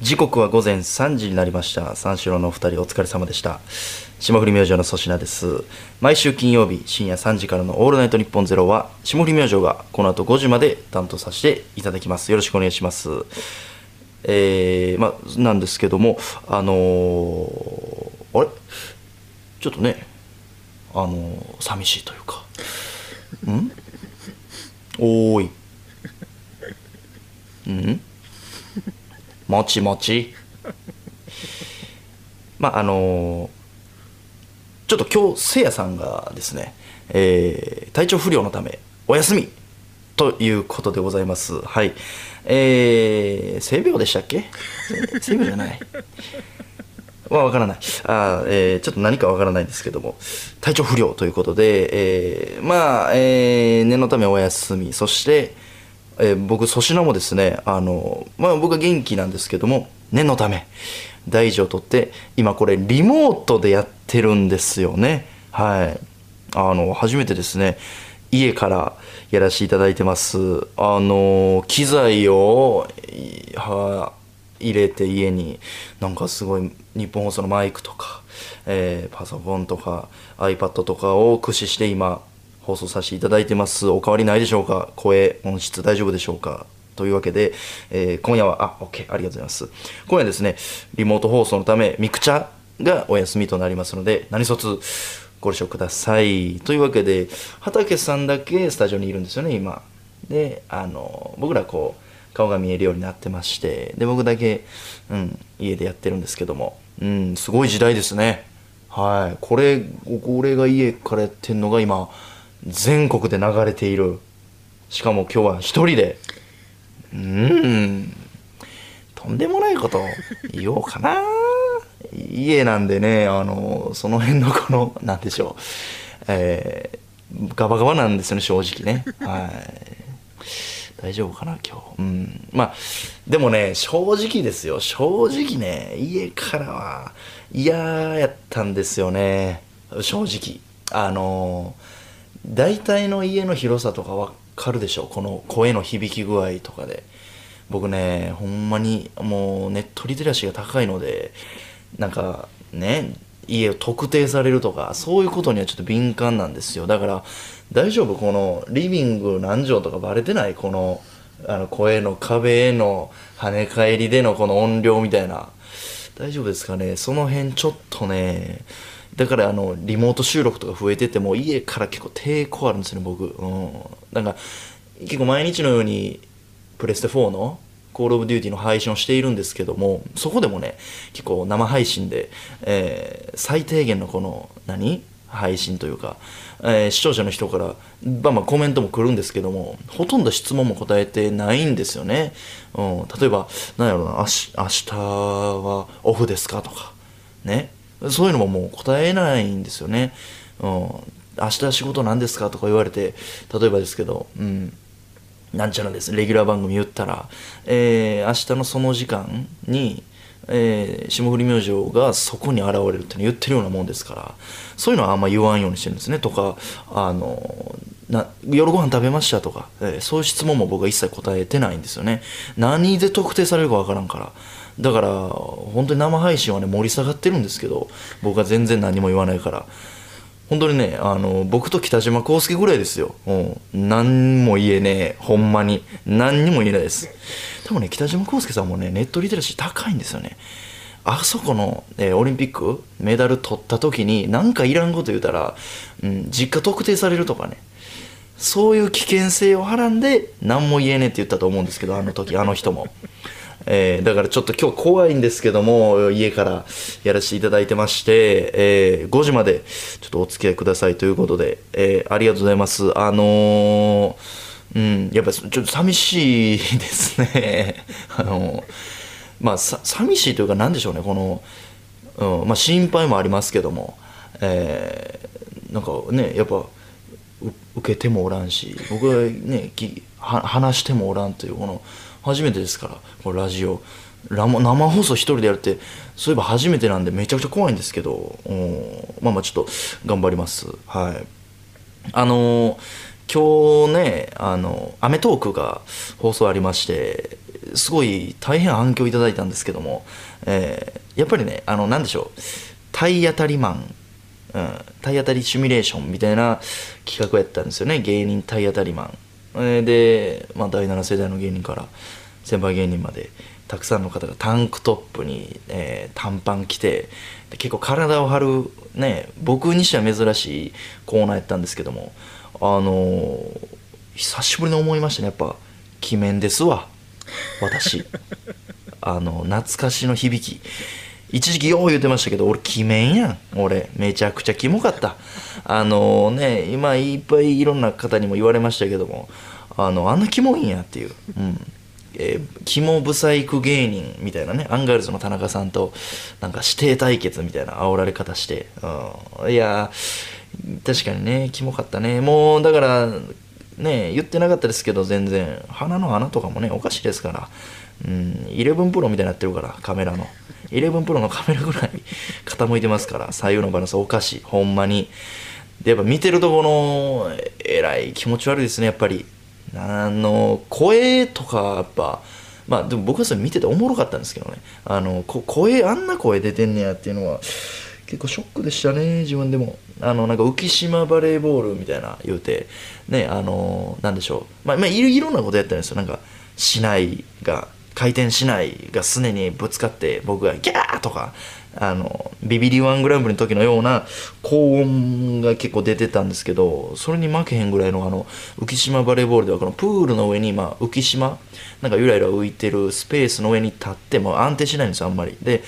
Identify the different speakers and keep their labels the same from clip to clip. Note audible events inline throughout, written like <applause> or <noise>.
Speaker 1: 時刻は午前3時になりました。三四郎のお二人お疲れ様でした。霜降り明星の粗品です。毎週金曜日深夜3時からの「オールナイトニッポンゼロは霜降り明星がこの後5時まで担当させていただきます。よろしくお願いします。えー、まあなんですけどもあのー、あれ？ちょっとねあのー、寂しいというか。ん？おーい。うん？もちもち。<laughs> まああのーちょっと今日せいやさんがですね、えー体調不良のためお休みということでございます。はい。えー、性病でしたっけ？性病じゃない。<laughs> はわからない。あ、えーちょっと何かわからないんですけども。体調不良ということで、えーまあ、えー念のためお休み。そして、えー僕粗品もですねあの、まあ、僕は元気なんですけども念のため大事を取って今これリモートでやってるんですよね。はい。あの初めてですね家からやらせていただいてます。あの機材をは入れて家になんかすごい日本放送のマイクとか、えーパソコンとか iPad とかを駆使して今放送させていただいてます。お変わりないでしょうか？声音質大丈夫でしょうか？というわけで、えー今夜はあ OK ありがとうございます。今夜ですねリモート放送のためミクチャがお休みとなりますので何卒ご了承ください。というわけで畑さんだけスタジオにいるんですよね今。であの僕らこう顔が見えるようになってましてで僕だけ、うん、家でやってるんですけども、うん、すごい時代ですね。はい。これこれが家からやってんのが今全国で流れている。しかも今日は一人で。うん。とんでもないこと言おうかな。家なんでねあのその辺のこの <laughs> なんでしょう。えーガバガバなんですよね正直ね。はい。大丈夫かな今日。うん。まあでもね正直ですよ。正直ね家からは嫌やったんですよね。正直。あの大体の家の広さとかわかるでしょこの声の響き具合とかで。僕ねほんまにもうネットリテラシーが高いのでなんかね家を特定されるとかそういうことにはちょっと敏感なんですよ。だから大丈夫？このリビング何畳とかバレてない？このあの声の壁への跳ね返りでのこの音量みたいな。大丈夫ですかね？その辺ちょっとねだからあのリモート収録とか増えてても家から結構抵抗あるんですよね僕。うん。なんか結構毎日のようにプレステ4のコールオブデューティーの配信をしているんですけどもそこでもね結構生配信で、えー最低限のこの何？配信というか、えー視聴者の人からまあまあコメントも来るんですけどもほとんど質問も答えてないんですよね、うん、例えば何やろうな明日はオフですか？とかね。そういうのももう答えないんですよね、うん、明日仕事何ですかとか言われて例えばですけどうん。なんちゃらです。レギュラー番組言ったら、えー明日のその時間に、えー霜降り明星がそこに現れるって言ってるようなもんですからそういうのはあんま言わんようにしてるんですね。とかあのな夜ご飯食べましたとか、えーそういう質問も僕は一切答えてないんですよね。何で特定されるかわからんから。だから本当に生配信はね盛り下がってるんですけど僕は全然何も言わないから。本当にねあの僕と北島康介ぐらいですよ、うん、何も言えねえ。ほんまに。何にも言えないです。でもね北島康介さんもねネットリテラシー高いんですよね。あそこの、えーオリンピックメダル取った時に何かいらんこと言うたら、うん、実家特定されるとかね。そういう危険性をはらんで何も言えねえって言ったと思うんですけどあの時あの人も、えーだからちょっと今日怖いんですけども家からやらせていただいてまして、えー5時までちょっとお付き合いくださいということで、えーありがとうございます。あのうんやっぱりちょっと寂しいですね。<laughs> あのまあさ寂しいというか何でしょうねこの、うんまあ、心配もありますけども、えなんかねやっぱ受けてもおらんし僕はねきは話してもおらんというこの初めてですからこのラジオ。ラモ生放送一人でやるってそういえば初めてなんでめちゃくちゃ怖いんですけど、まあまあちょっと頑張ります。はい。あのー今日ね、あの、アメトークが放送ありまして、すごい大変反響いただいたんですけども、えーやっぱりねあのなんでしょう体当たりマン、うん、体当たりシミュレーションみたいな企画やったんですよね。芸人体当たりマン、で、まあ、第7世代の芸人から先輩芸人までたくさんの方がタンクトップに、えー短パン着てで結構体を張るね僕にしては珍しいコーナーやったんですけどもあのー久しぶりに思いましたね。やっぱ鬼面ですわ。私。<laughs> あの懐かしの響き一時期よう言うてましたけど俺鬼面やん。俺めちゃくちゃキモかった。あのね今いっぱいいろんな方にも言われましたけどもあのあんなキモいんやっていう。うん。えー、キモブサイク芸人みたいなねアンガールズの田中さんとなんか師弟対決みたいな煽られ方して、うん、いや確かにねキモかったね。もうだからね言ってなかったですけど全然。鼻の穴とかもねおかしいですから。うん。11プロみたいになってるからカメラの。11プロのカメラぐらい <laughs> 傾いてますから左右のバランスおかしい。ほんまに。でやっぱ見てるとこのえらい気持ち悪いですねやっぱり。あの声とかやっぱまあでも僕はそれ見てておもろかったんですけどね。あのこ声あんな声出てんねやっていうのは結構ショックでしたね自分でも。あのなんか浮島バレーボールみたいな言うて。ねあのなんでしょう。まあ、まあ、いろいろんなことやったんですよ。なんか市内が。回転しないがすねにぶつかって僕がギャーとかあのビビリワングランプリの時のような高音が結構出てたんですけどそれに負けへんぐらいのあの浮島バレーボールではこのプールの上に、まあ、浮島なんかゆらゆら浮いてるスペースの上に立っても安定しないんですよあんまり。で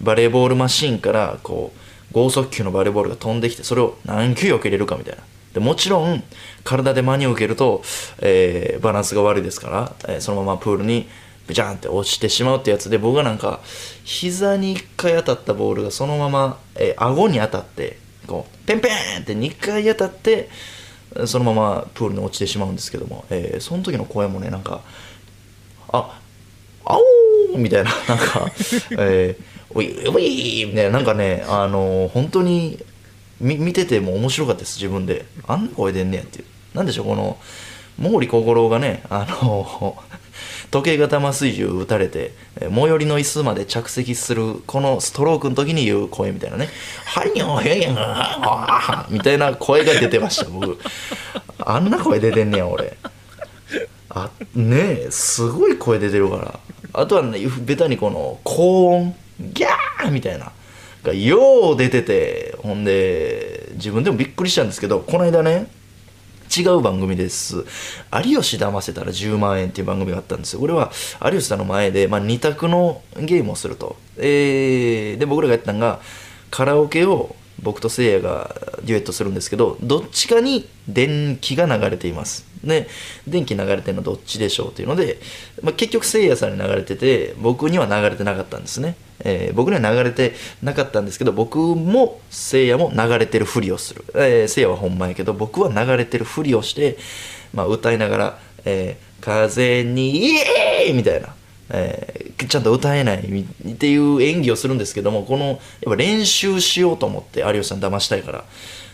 Speaker 1: バレーボールマシンからこう剛速球のバレーボールが飛んできてそれを何球避けれるかみたいな。でもちろん体で真に受けると、えーバランスが悪いですから、えーそのままプールにブチャンって落ちてしまうってやつで僕がなんか膝に1回当たったボールがそのまま、えー顎に当たってこうペンペンって2回当たってそのままプールに落ちてしまうんですけども、えーその時の声もねなんかああおーみたいな <laughs> なんか、えー、おいおいみたいななんかねあのー本当にみ見てても面白かったです自分で。あんな声出んねやっていう。なんでしょうこの毛利小五郎がねあのー時計型麻酔銃撃たれてえー最寄りの椅子まで着席するこのストロークの時に言う声みたいなね「はいよへんやんあみたいな声が出てました僕。あんな声出てんねや俺。あねえすごい声出てるから。あとはねベタにこの高音ギャーみたいながよう出ててほんで自分でもびっくりしたんですけどこの間ね違う番組です「有吉騙せたら10万円」っていう番組があったんですよ。これは有吉さんの前で、まあ、2択のゲームをすると、えーで僕らがやったのがカラオケを僕とせいやがデュエットするんですけどどっちかに電気が流れています。で電気流れてるのどっちでしょうというので、まあ、結局せいやさんに流れてて僕には流れてなかったんですね、えー僕には流れてなかったんですけど僕もせいやも流れてるふりをする、えーせいやはほんまやけど僕は流れてるふりをして、まあ、歌いながら「えー風にイエーイ!」みたいな。えーちゃんと歌えないっていう演技をするんですけどもこのやっぱ練習しようと思って有吉さん騙したいから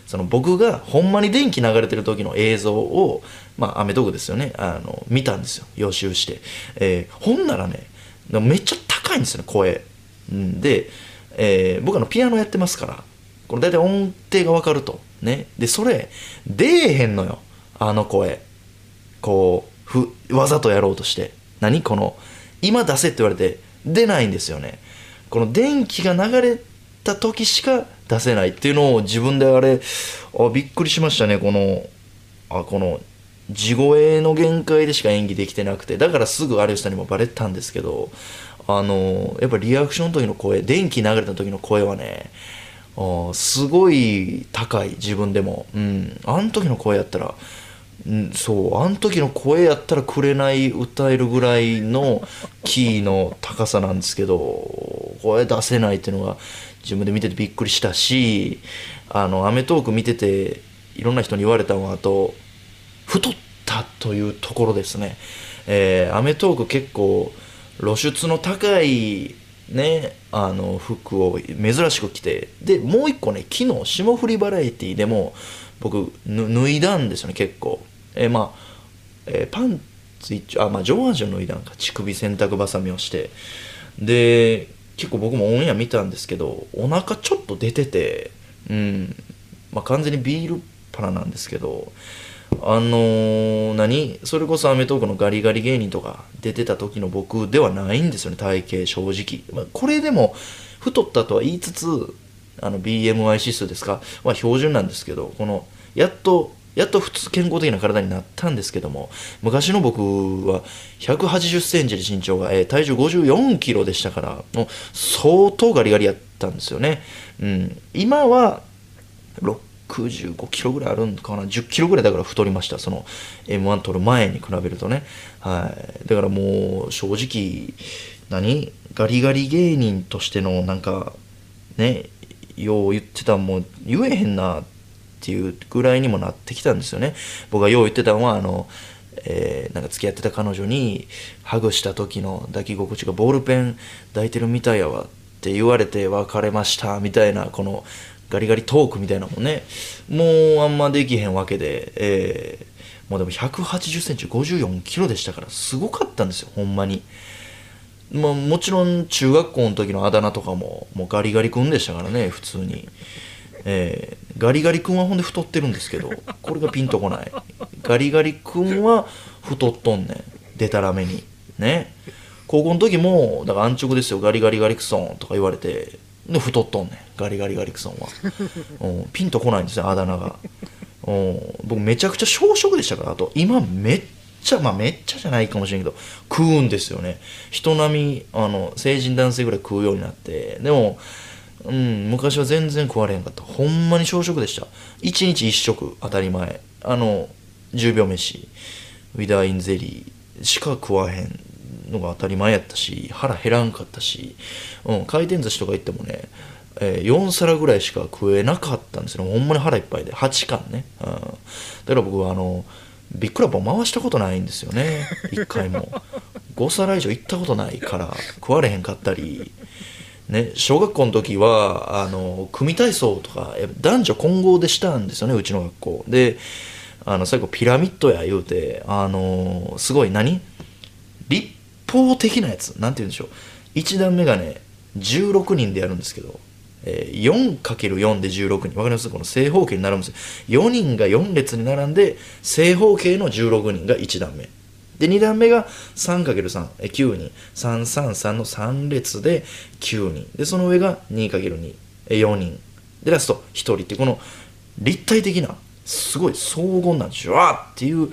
Speaker 1: その僕がほんまに電気流れてる時の映像をまあアメトークですよね。あの見たんですよ。予習して、えーほんならねめっちゃ高いんですよね声。で、えー僕あのピアノやってますからこれ大体音程が分かると。ね。でそれ出えへんのよ。あの声。こうふわざとやろうとして。何？この今出せって言われて出ないんですよね。この電気が流れた時しか出せないっていうのを自分であれあびっくりしましたね。このあこの地声の限界でしか演技できてなくて。だからすぐ有吉さんにもバレたんですけどあのやっぱリアクションの時の声電気流れた時の声はねあすごい高い。自分でも。うん。あの時の声やったらそうあの時の声やったら「紅」歌えるぐらいのキーの高さなんですけど声出せないっていうのが自分で見ててびっくりしたし『あのアメトーーク』見てていろんな人に言われたのはあと太ったというところですね。えーアメトーーク結構露出の高いねあの服を珍しく着てでもう一個ね昨日霜降りバラエティでも僕脱いだんですよね結構。えーまあ、えーパンツイッチあまあ上半身の脱いだんか乳首洗濯ばさみをして。で結構僕もオンエア見たんですけどお腹ちょっと出ててうん。まあ完全にビールパラなんですけどあのー何？それこそ『アメトーーク』のガリガリ芸人とか出てた時の僕ではないんですよね体型正直、まあ、これでも太ったとは言いつつあの BMI 指数ですか？は標準なんですけどこのやっとやっと普通健康的な体になったんですけども昔の僕は1 8 0センチで身長が、えー体重5 4キロでしたからもう相当ガリガリやったんですよね、うん、今は65キロぐらいあるんかな？10キロぐらいだから太りました。その m 1取る前に比べるとね。はい。だからもう正直何？ガリガリ芸人としてのなんかねよう言ってたもう言えへんなってていうぐらいにもなってきたんですよね。僕がよう言ってたのはあのえーなんか付き合ってた彼女にハグした時の抱き心地がボールペン抱いてるみたいやわって言われて別れましたみたいなこのガリガリトークみたいなのもね。もうあんまできへんわけで、えーもうでも1 8 0センチ5 4キロでしたからすごかったんですよほんまに。まあ、もちろん中学校の時のあだ名とかももうガリガリ君でしたからね普通に、えーガリガリ君はほんで太ってるんですけどこれがピンとこない。ガリガリ君は太っとんねん。でたらめに。ね。高校の時もだから安直ですよ。ガリガリガリクソンとか言われてで太っとんねん。ガリガリガリクソンは、<laughs> うん、ピンとこないんですよあだ名が、うん、僕めちゃくちゃ小食でしたからあと今めっちゃまあめっちゃじゃないかもしれんけど食うんですよね。人並みあの成人男性ぐらい食うようになって。でもうん。昔は全然食われへんかった。ほんまに小食でした。1日1食当たり前。あの10秒飯。ウィダーインゼリー。しか食わへんのが当たり前やったし腹減らんかったし、うん、回転寿司とか行ってもね、えー4皿ぐらいしか食えなかったんですよほんまに腹いっぱいで。8貫ね、うん、だから僕はあのビックラボ回したことないんですよね。1回も。5皿以上行ったことないから食われへんかったり。ね、小学校の時はあの組体操とか男女混合でしたんですよねうちの学校。であの最後ピラミッドや言うてあのすごい何？立方的なやつ。なんて言うんでしょう。1段目がね16人でやるんですけど、えー 4×4 で16人。わかります？この正方形になるんですよ。4人が4列に並んで正方形の16人が1段目。で2段目が 3×3 え9人333の3列で9人。でその上が 2×2 え4人。でラスト1人ってこの立体的なすごい荘厳なジュワーっていう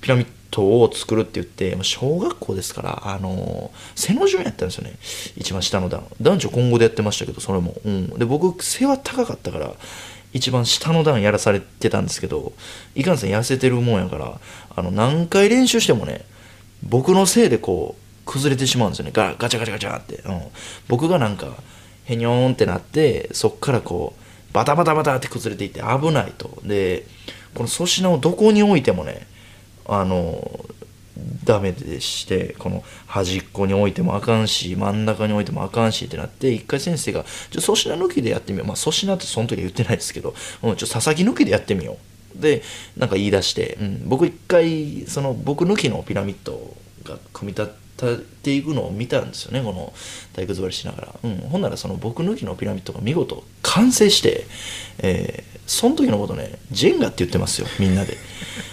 Speaker 1: ピラミッドを作るって言って小学校ですからあの背の順やったんですよね。一番下の段。男女混合でやってましたけどそれも、うん、で僕背は高かったから一番下の段やらされてたんですけどいかんせん痩せてるもんやからあの何回練習してもね僕のせいでこう崩れてしまうんですよね。ガガチャガチャガチャって、うん、僕がなんかへにょーんってなってそっからこうバタバタバタって崩れていって危ないと。でこの粗品をどこに置いてもねあのダメでしてこの端っこに置いてもあかんし真ん中に置いてもあかんしってなって一回先生が「ちょ粗品抜きでやってみよう」まあ粗品ってその時は言ってないですけど「うん、ちょ佐々木抜きでやってみよう」でなんか言い出して、うん、僕一回その僕抜きのピラミッドが組み立てていくのを見たんですよねこの体育座りしながら、うん、ほんならその僕抜きのピラミッドが見事完成して、えーその時のことねジェンガって言ってますよみんなで。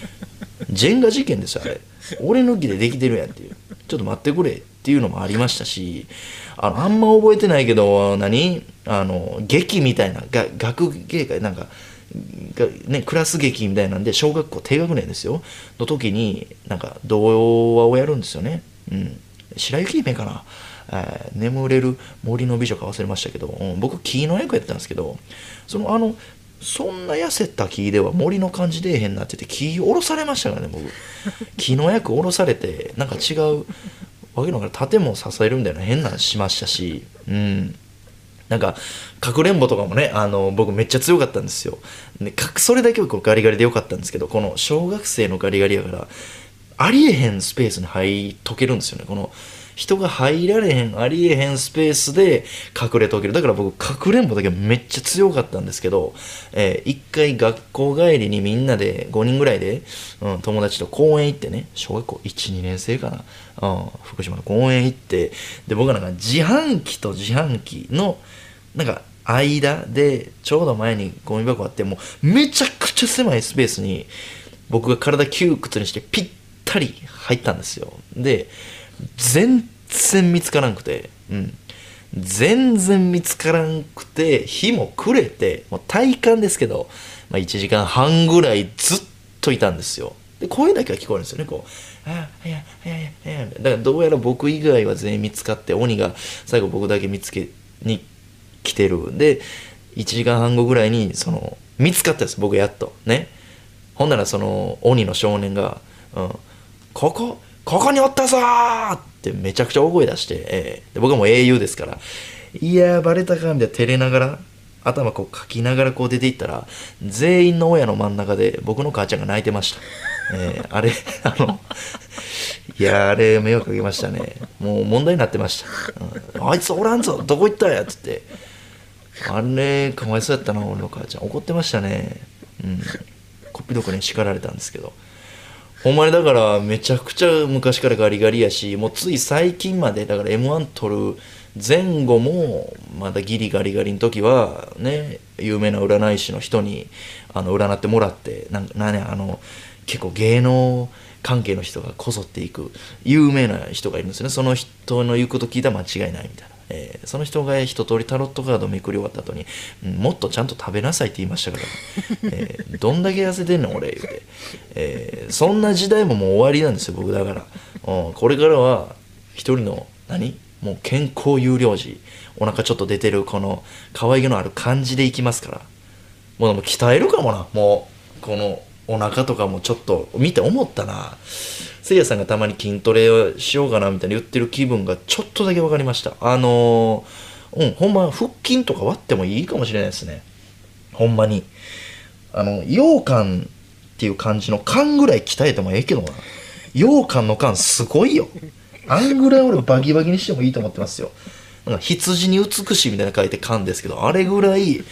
Speaker 1: <laughs> ジェンガ事件ですよあれ。俺抜きでできてるやんっていう。ちょっと待ってくれっていうのもありましたしあのあんま覚えてないけど何？あの劇みたいなが学芸会なんかねクラス劇みたいなんで小学校低学年ですよ。の時になんか童話をやるんですよね。うん。白雪姫かな。えー眠れる森の美女か忘れましたけど、うん。僕木の役やってたんですけどそのあのそんな痩せた木では森の感じ出えへんなって言って木下ろされましたからね僕。<laughs> 木の役下ろされてなんか違うわけのわからん建物支えるみたいな変なのしましたし。うんなんかかくれんぼとかもねあの僕めっちゃ強かったんですよ。でかそれだけはこうガリガリでよかったんですけどこの小学生のガリガリやからありえへんスペースに入っとけるんですよね。この人が入られへんありえへんスペースで隠れとける。だから僕かくれんぼだけめっちゃ強かったんですけど、えー、一回学校帰りにみんなで5人ぐらいで、うん、友達と公園行ってね小学校12年生かな、うん、福島の公園行ってで僕はなんか自販機と自販機のなんか間でちょうど前にゴミ箱あってもうめちゃくちゃ狭いスペースに僕が体窮屈にしてピッタリ入ったんですよ。で全然見つからんくて。うん。全然見つからんくて日も暮れてもう体感ですけど、まあ、1時間半ぐらいずっといたんですよ。で声だけは聞こえるんですよね。こう「ああいやいやいやい。や」だからどうやら僕以外は全員見つかって鬼が最後僕だけ見つけに来てるで1時間半後ぐらいにその見つかったです僕やっと。ね。ほんならその鬼の少年が「うん、ここここにおったぞ!」ってめちゃくちゃ大声出して、えー、で僕はもう英雄ですから「いやバレたか」みたいな照れながら頭こうかきながらこう出ていったら全員の親の真ん中で僕の母ちゃんが泣いてました、えー、あれあのいやあれ迷惑かけましたね。もう問題になってました、うん、あいつおらんぞどこ行ったやっつって。あれかわいそうやったな俺の母ちゃん。怒ってましたね。うん。こっぴどこに叱られたんですけど。ほんまにだからめちゃくちゃ昔からガリガリやしもうつい最近までだから m 1取る前後もまだギリガリガリの時はね有名な占い師の人にあの占ってもらってなんなんあの結構芸能関係の人がこぞっていく有名な人がいるんですよね。その人の言うこと聞いたら間違いないみたいな、えー、その人が一通りタロットカードめくり終わった後に、うん、もっとちゃんと食べなさいって言いましたから、<laughs> えー、どんだけ痩せてんの俺言うて、えー、そんな時代ももう終わりなんですよ僕だから、うん、これからは一人の何？もう健康有料児。お腹ちょっと出てるこの可愛げのある感じでいきますから。もうでも鍛えるかもな。もうこのお腹とかもちょっと見て思ったなせいやさんがたまに筋トレをしようかなみたいに言ってる気分がちょっとだけ分かりました。あのー、うんほんま腹筋とか割ってもいいかもしれないですね。ほんまに。あの羊羹っていう感じの缶ぐらい鍛えてもええけどな。羊羹の缶すごいよ。あんぐらい俺バギバギにしてもいいと思ってますよ。なんか羊に美しいみたいな書いて缶ですけどあれぐらい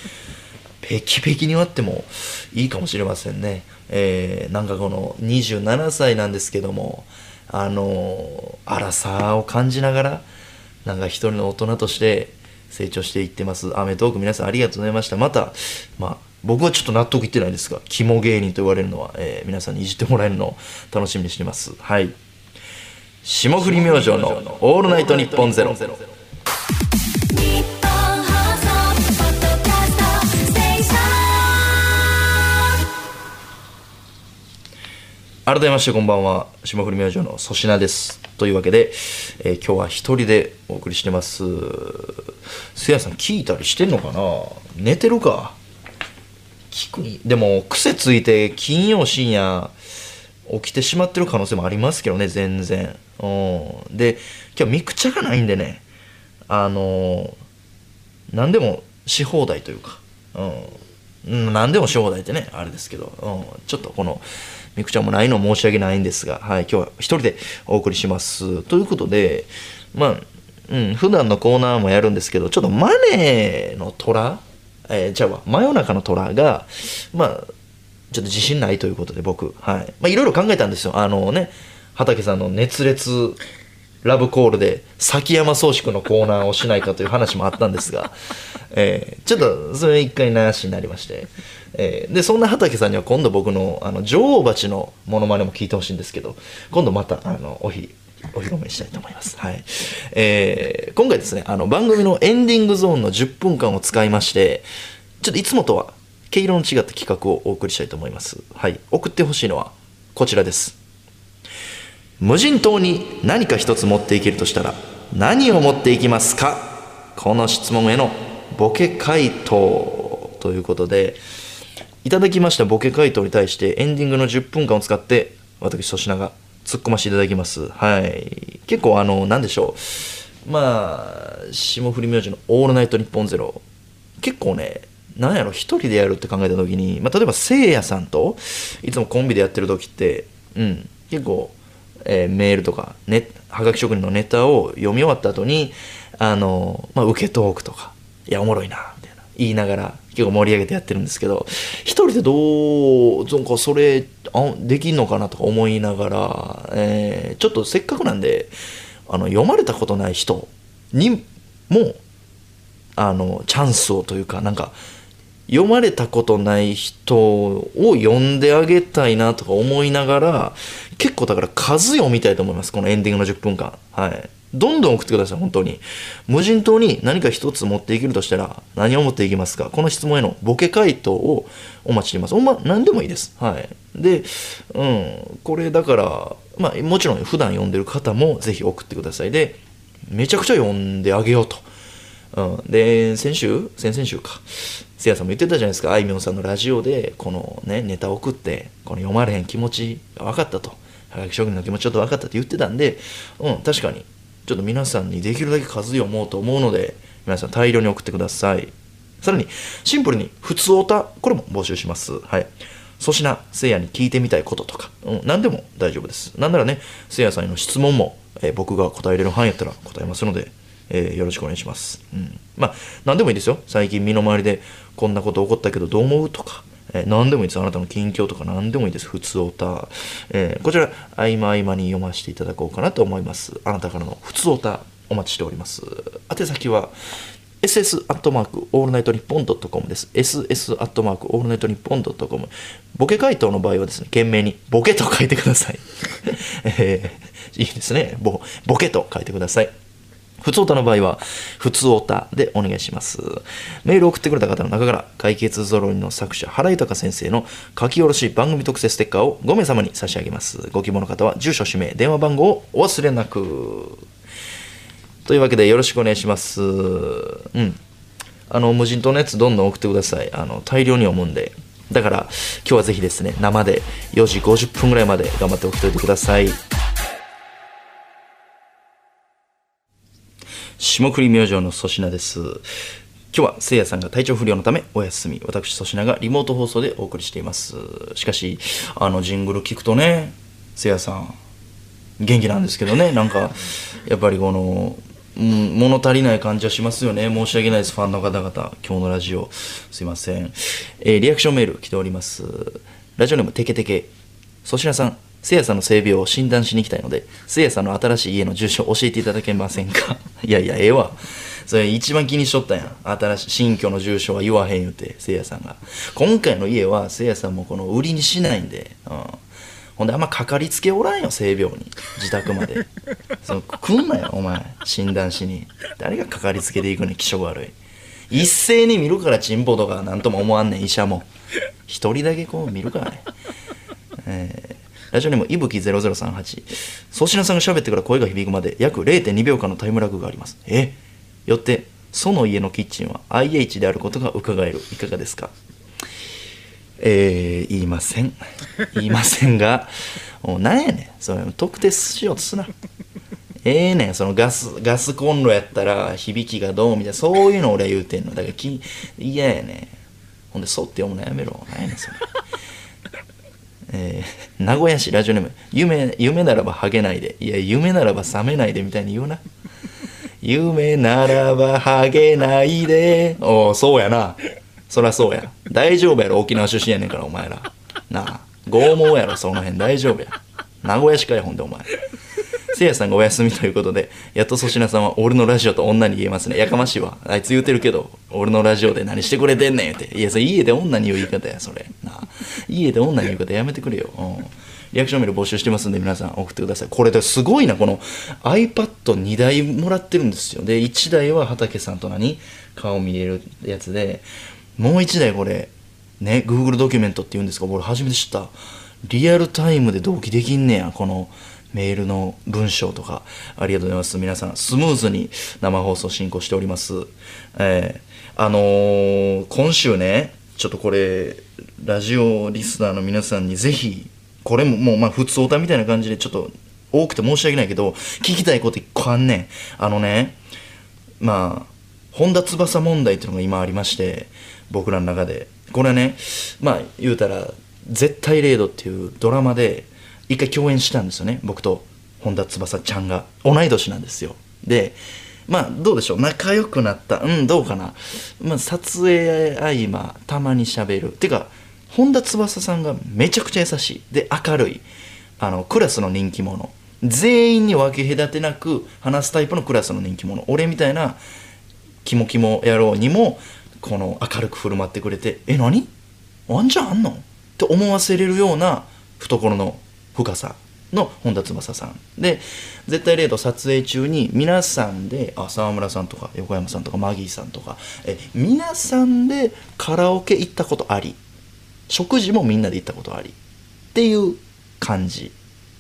Speaker 1: ペキペキに割ってもいいかもしれませんね。えー、なんかこの27歳なんですけどもあの荒さを感じながらなんか一人の大人として成長していってます。アメトーク皆さんありがとうございました。またまあ僕はちょっと納得いってないですが肝芸人と言われるのは、えー、皆さんにいじってもらえるのを楽しみにしてます。はい。霜降り明星の「オールナイトニッポンゼロ。改めましてこんばんは。霜降り明星の粗品です。というわけで、えー、今日は一人でお送りしてます。せやさん聞いたりしてんのかな？寝てるか？聞くに。でも癖ついて金曜深夜起きてしまってる可能性もありますけどね全然。うん。で今日ミクチャがないんでねあのー、何でもし放題というか。うん。うん何でもし放題ってねあれですけど、うん、ちょっとこのみくちゃんもないの申し訳ないんですが、はい、今日は一人でお送りします。ということで、まあ、うん、普段のコーナーもやるんですけど、ちょっとマネーの虎、えー、じゃあ、真夜中の虎が、まあ、ちょっと自信ないということで僕、はい。まあ、いろいろ考えたんですよ。あのね、畑さんの熱烈ラブコールで崎山宗志君のコーナーをしないかという話もあったんですが、<laughs> えー、ちょっとそれ一回なしになりまして、えー、でそんな畑さんには今度僕のあの女王蜂のモノマネも聞いてほしいんですけど今度またあのおひお披露目したいと思います。はい。えー、今回ですね、あの番組のエンディングゾーンの10分間を使いまして、ちょっといつもとは毛色の違った企画をお送りしたいと思います。はい。送ってほしいのはこちらです。無人島に何か一つ持っていけるとしたら何を持っていきますか？この質問へのボケ回答ということで、いただきましたボケ回答に対してエンディングの10分間を使って私粗品が突っ込ませていただきます。はい。結構あの何でしょう。まあ霜降り明星の「オールナイトニッポンゼロ。結構ねなんやろ一人でやるって考えた時に、まあ、例えばせいやさんといつもコンビでやってる時ってうん結構えーメールとか、ね、はがき職人のネタを読み終わった後にあの、まあ、受けトークとかいやおもろいなみたいな言いながら結構盛り上げてやってるんですけど一人でどうなんかそれあできんのかなとか思いながら、えーちょっとせっかくなんであの読まれたことない人にもあのチャンスをというかなんか読まれたことない人を読んであげたいなとか思いながら結構だから数読みたいと思いますこのエンディングの10分間。はい。どんどん送ってください本当に。無人島に何か一つ持っていけるとしたら何を持っていきますかこの質問へのボケ回答をお待ちしています。ほんま何でもいいです。はい。でうん。これだからまあもちろん普段読んでる方もぜひ送ってください。でめちゃくちゃ読んであげようと。うん、で先週？先々週か。せいやさんも言ってたじゃないですか。あいみょんさんのラジオでこのねネタを送ってこの読まれへん気持ちが分かったと。はがき職人の気持ちちょっと分かったって言ってたんでうん確かに。ちょっと皆さんにできるだけ数読もうと思うので皆さん大量に送ってください。さらにシンプルに普通オタこれも募集します。はい。粗品せいやに聞いてみたいこととか、うん、何でも大丈夫です。なんならねせいやさんへの質問も、えー僕が答えれる範囲やったら答えますのでえーよろしくお願いします。うん、まあ何でもいいですよ。最近身の回りでこんなこと起こったけどどう思うとか、えー何でもいいです。あなたの近況とか何でもいいです。普通オタ、えーこちら合間合間に読ませていただこうかなと思います。あなたからのふつおたお待ちしております。宛先は ss アットマークオールナイトニッポンドットコムです。ss アットマークオールナイトニッポンドットコム。ボケ回答の場合はですね、件名にボケと書いてください。<laughs> えーいいですね。ボボケと書いてください。ふつおたの場合は、ふつおたでお願いします。メールを送ってくれた方の中から、かいけつゾロリの作者、原ゆたか先生の書き下ろし番組特製ステッカーを5名様に差し上げます。ご希望の方は、住所、氏名、電話番号をお忘れなく。というわけで、よろしくお願いします。うん。あの、無人島のやつどんどん送ってください。あの、大量に読むんで。だから、今日はぜひですね、生で4時50分ぐらいまで頑張って送っておいてください。霜降り明星の粗品です今日はせいやさんが体調不良のためお休み私粗品がリモート放送でお送りしていますしかしあのジングル聞くとねせいやさん元気なんですけどねなんかやっぱりこのうん、物足りない感じはしますよね。申し訳ないです、ファンの方々。今日のラジオ、すいません。えーリアクションメール来ております。ラジオネームテケテケ。粗品さん、せいやさんの性病を診断しに行きたいので、せいやさんの新しい家の住所を教えていただけませんか？<laughs> いやいや、ええわ。それ一番気にしとったやん。新しい、新居の住所は言わへん言うて、せいやさんが。今回の家は、せいやさんもこの売りにしないんで、うん。ほんであんまかかりつけおらんよ性病に。自宅まで。<laughs> その来んなよお前。診断しに。誰がかかりつけで行くね気色悪い。一斉に見るからチンポとかなんとも思わんねん医者も。一人だけこう見るからね。えー。ラジオネームいぶき0038粗品さんが喋ってから声が響くまで約0.2秒間のタイムラグがあります。え？よってその家のキッチンは IH であることが伺える。いかがですか？えー、言いません。<laughs> 言いませんがもうなんやねん。それ特定しようとすな。ええねんそのガスガスコンロやったら響きがどうみたいなそういうの俺は言うてんの。だからき嫌やねん。ほんでそうって読むのやめろ。なんやねんそれえー名古屋市ラジオネーム夢夢ならばハゲないで。いや夢ならば覚めないでみたいに言うな。<laughs> 夢ならばハゲないで。おおそうやな。そりゃそうや。大丈夫やろ沖縄出身やねんからお前ら。なあ。拷問やろその辺。大丈夫や。名古屋市かいほんでお前。せいやさんがお休みということでやっと粗品さんは俺のラジオと女に言えますね。やかましいわ。あいつ言うてるけど俺のラジオで何してくれてんねん。言うて。いやそれ家で女に言う言い方やそれ。な家で女に言う言い方やめてくれよ、うん。リアクションメール募集してますんで皆さん送ってください。これですごいな。この iPad2 台もらってるんですよ。で1台は畑さんと何？顔見えるやつで。もう1台これね Google ドキュメントって言うんですか俺初めて知った。リアルタイムで同期できんねやこのメールの文章とかありがとうございます。皆さんスムーズに生放送進行しております。えーあのー今週ねちょっとこれラジオリスナーの皆さんにぜひこれももうまあ普通オタみたいな感じでちょっと多くて申し訳ないけど聞きたいこと一個あんねん。あのねまあ本田翼問題っていうのが今ありまして僕らの中で。これはねまあ言うたら「絶対零度」っていうドラマで一回共演したんですよね。僕と本田翼ちゃんが。同い年なんですよ。でまあどうでしょう。仲良くなった。うんどうかな、まあ、撮影合間たまにしゃべる。っていうか本田翼さんがめちゃくちゃ優しい。で明るい。あのクラスの人気者。全員に分け隔てなく話すタイプのクラスの人気者。俺みたいなキモキモ野郎にもこの明るく振る舞ってくれて「え何？ワンちゃんあんの?」って思わせれるような懐の深さの本田翼さん。で絶対0度撮影中に皆さんであ沢村さんとか横山さんとかマギーさんとかえ皆さんでカラオケ行ったことあり食事もみんなで行ったことありっていう感じ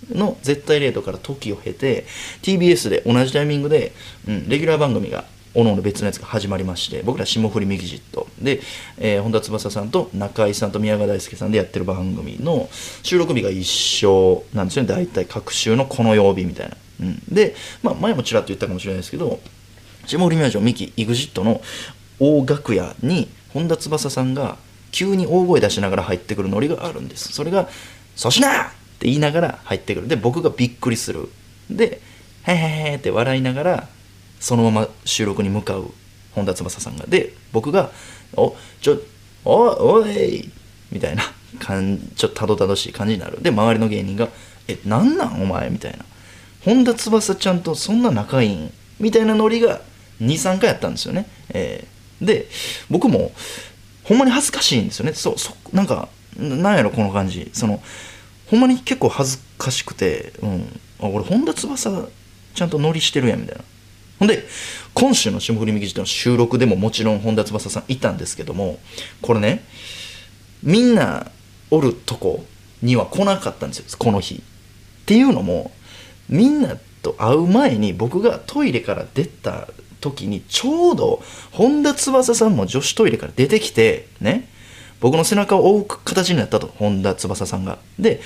Speaker 1: の絶対0度から時を経て TBS で同じタイミングで、うん、レギュラー番組がおのおの別のやつが始まりまして僕ら霜降りミキジット。で、えー、本田翼さんと中井さんと宮川大輔さんでやってる番組の収録日が一緒なんですよね。大体各週のこの曜日みたいな、うん、で、まあ、前もちらっと言ったかもしれないですけど霜降り明星ミキ EXIT の大楽屋に本田翼さんが急に大声出しながら入ってくるノリがあるんです。それが「粗品!」って言いながら入ってくる。で僕がびっくりする。で「へへへ」って笑いながらそのまま収録に向かう本田翼さんがで僕が「おちょおおい!」みたいな感ちょっとたどたどしい感じになる。で周りの芸人が「えなんなんお前」みたいな。本田翼ちゃんとそんな仲いいん？みたいなノリが23回やったんですよね、えー、で僕もほんまに恥ずかしいんですよね。そうそなんかなんやろこの感じ。そのほんまに結構恥ずかしくて、うん、あ俺本田翼ちゃんとノリしてるやんみたいな。ほんで今週の霜降り右手の収録でももちろん本田翼さんいたんですけどもこれねみんなおるとこには来なかったんですよこの日。っていうのもみんなと会う前に僕がトイレから出た時にちょうど本田翼さんも女子トイレから出てきてね僕の背中を追う形になったと本田翼さんが。で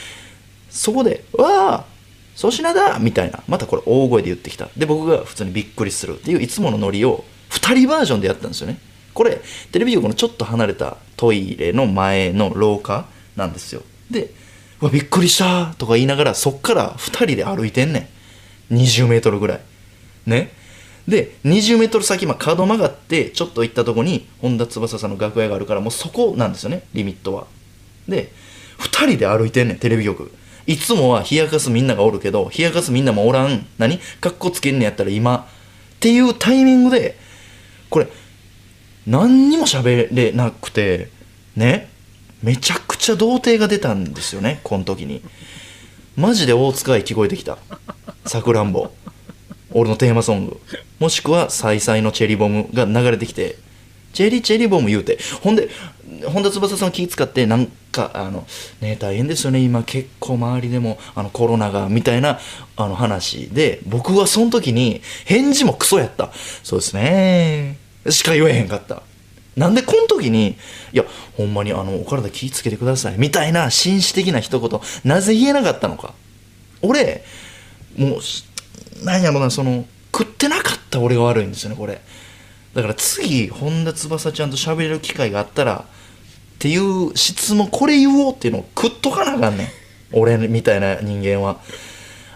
Speaker 1: そこで「わあ粗品だみたいな。またこれ大声で言ってきた。で、僕が普通にびっくりするっていういつものノリを2人バージョンでやったんですよね。これ、テレビ局のちょっと離れたトイレの前の廊下なんですよ。で、うわ、びっくりしたとか言いながら、そっから2人で歩いてんねん。20メートルぐらい。ね。で、20メートル先、まあ、角曲がって、ちょっと行ったとこに、本田翼さんの楽屋があるから、もうそこなんですよね、リミットは。で、2人で歩いてんねん、テレビ局。いつもは冷やかすみんながおるけど、冷やかすみんなもおらん。何？かっこつけんねやったら今。っていうタイミングで、これ、何にも喋れなくて、ね？めちゃくちゃ童貞が出たんですよね、この時に。マジで大塚愛聞こえてきた。さくらんぼ。俺のテーマソング。もしくは、サイサイのチェリボムが流れてきて、チェリチェリボム言うて。ほんで、本田翼さん気使ってなんかあのね大変ですよね。今結構周りでもあのコロナがみたいなあの話で。僕はその時に返事もクソやった。そうですね。しか言えへんかった。なんでこの時にいやほんまにあのお体気ぃつけてください。みたいな紳士的な一言。なぜ言えなかったのか。俺もうなんやろなその食ってなかった俺が悪いんですよねこれ。だから次本田翼ちゃんと喋れる機会があったらっていう質問これ言おうっていうのを食っとかなあかんねん。俺みたいな人間は。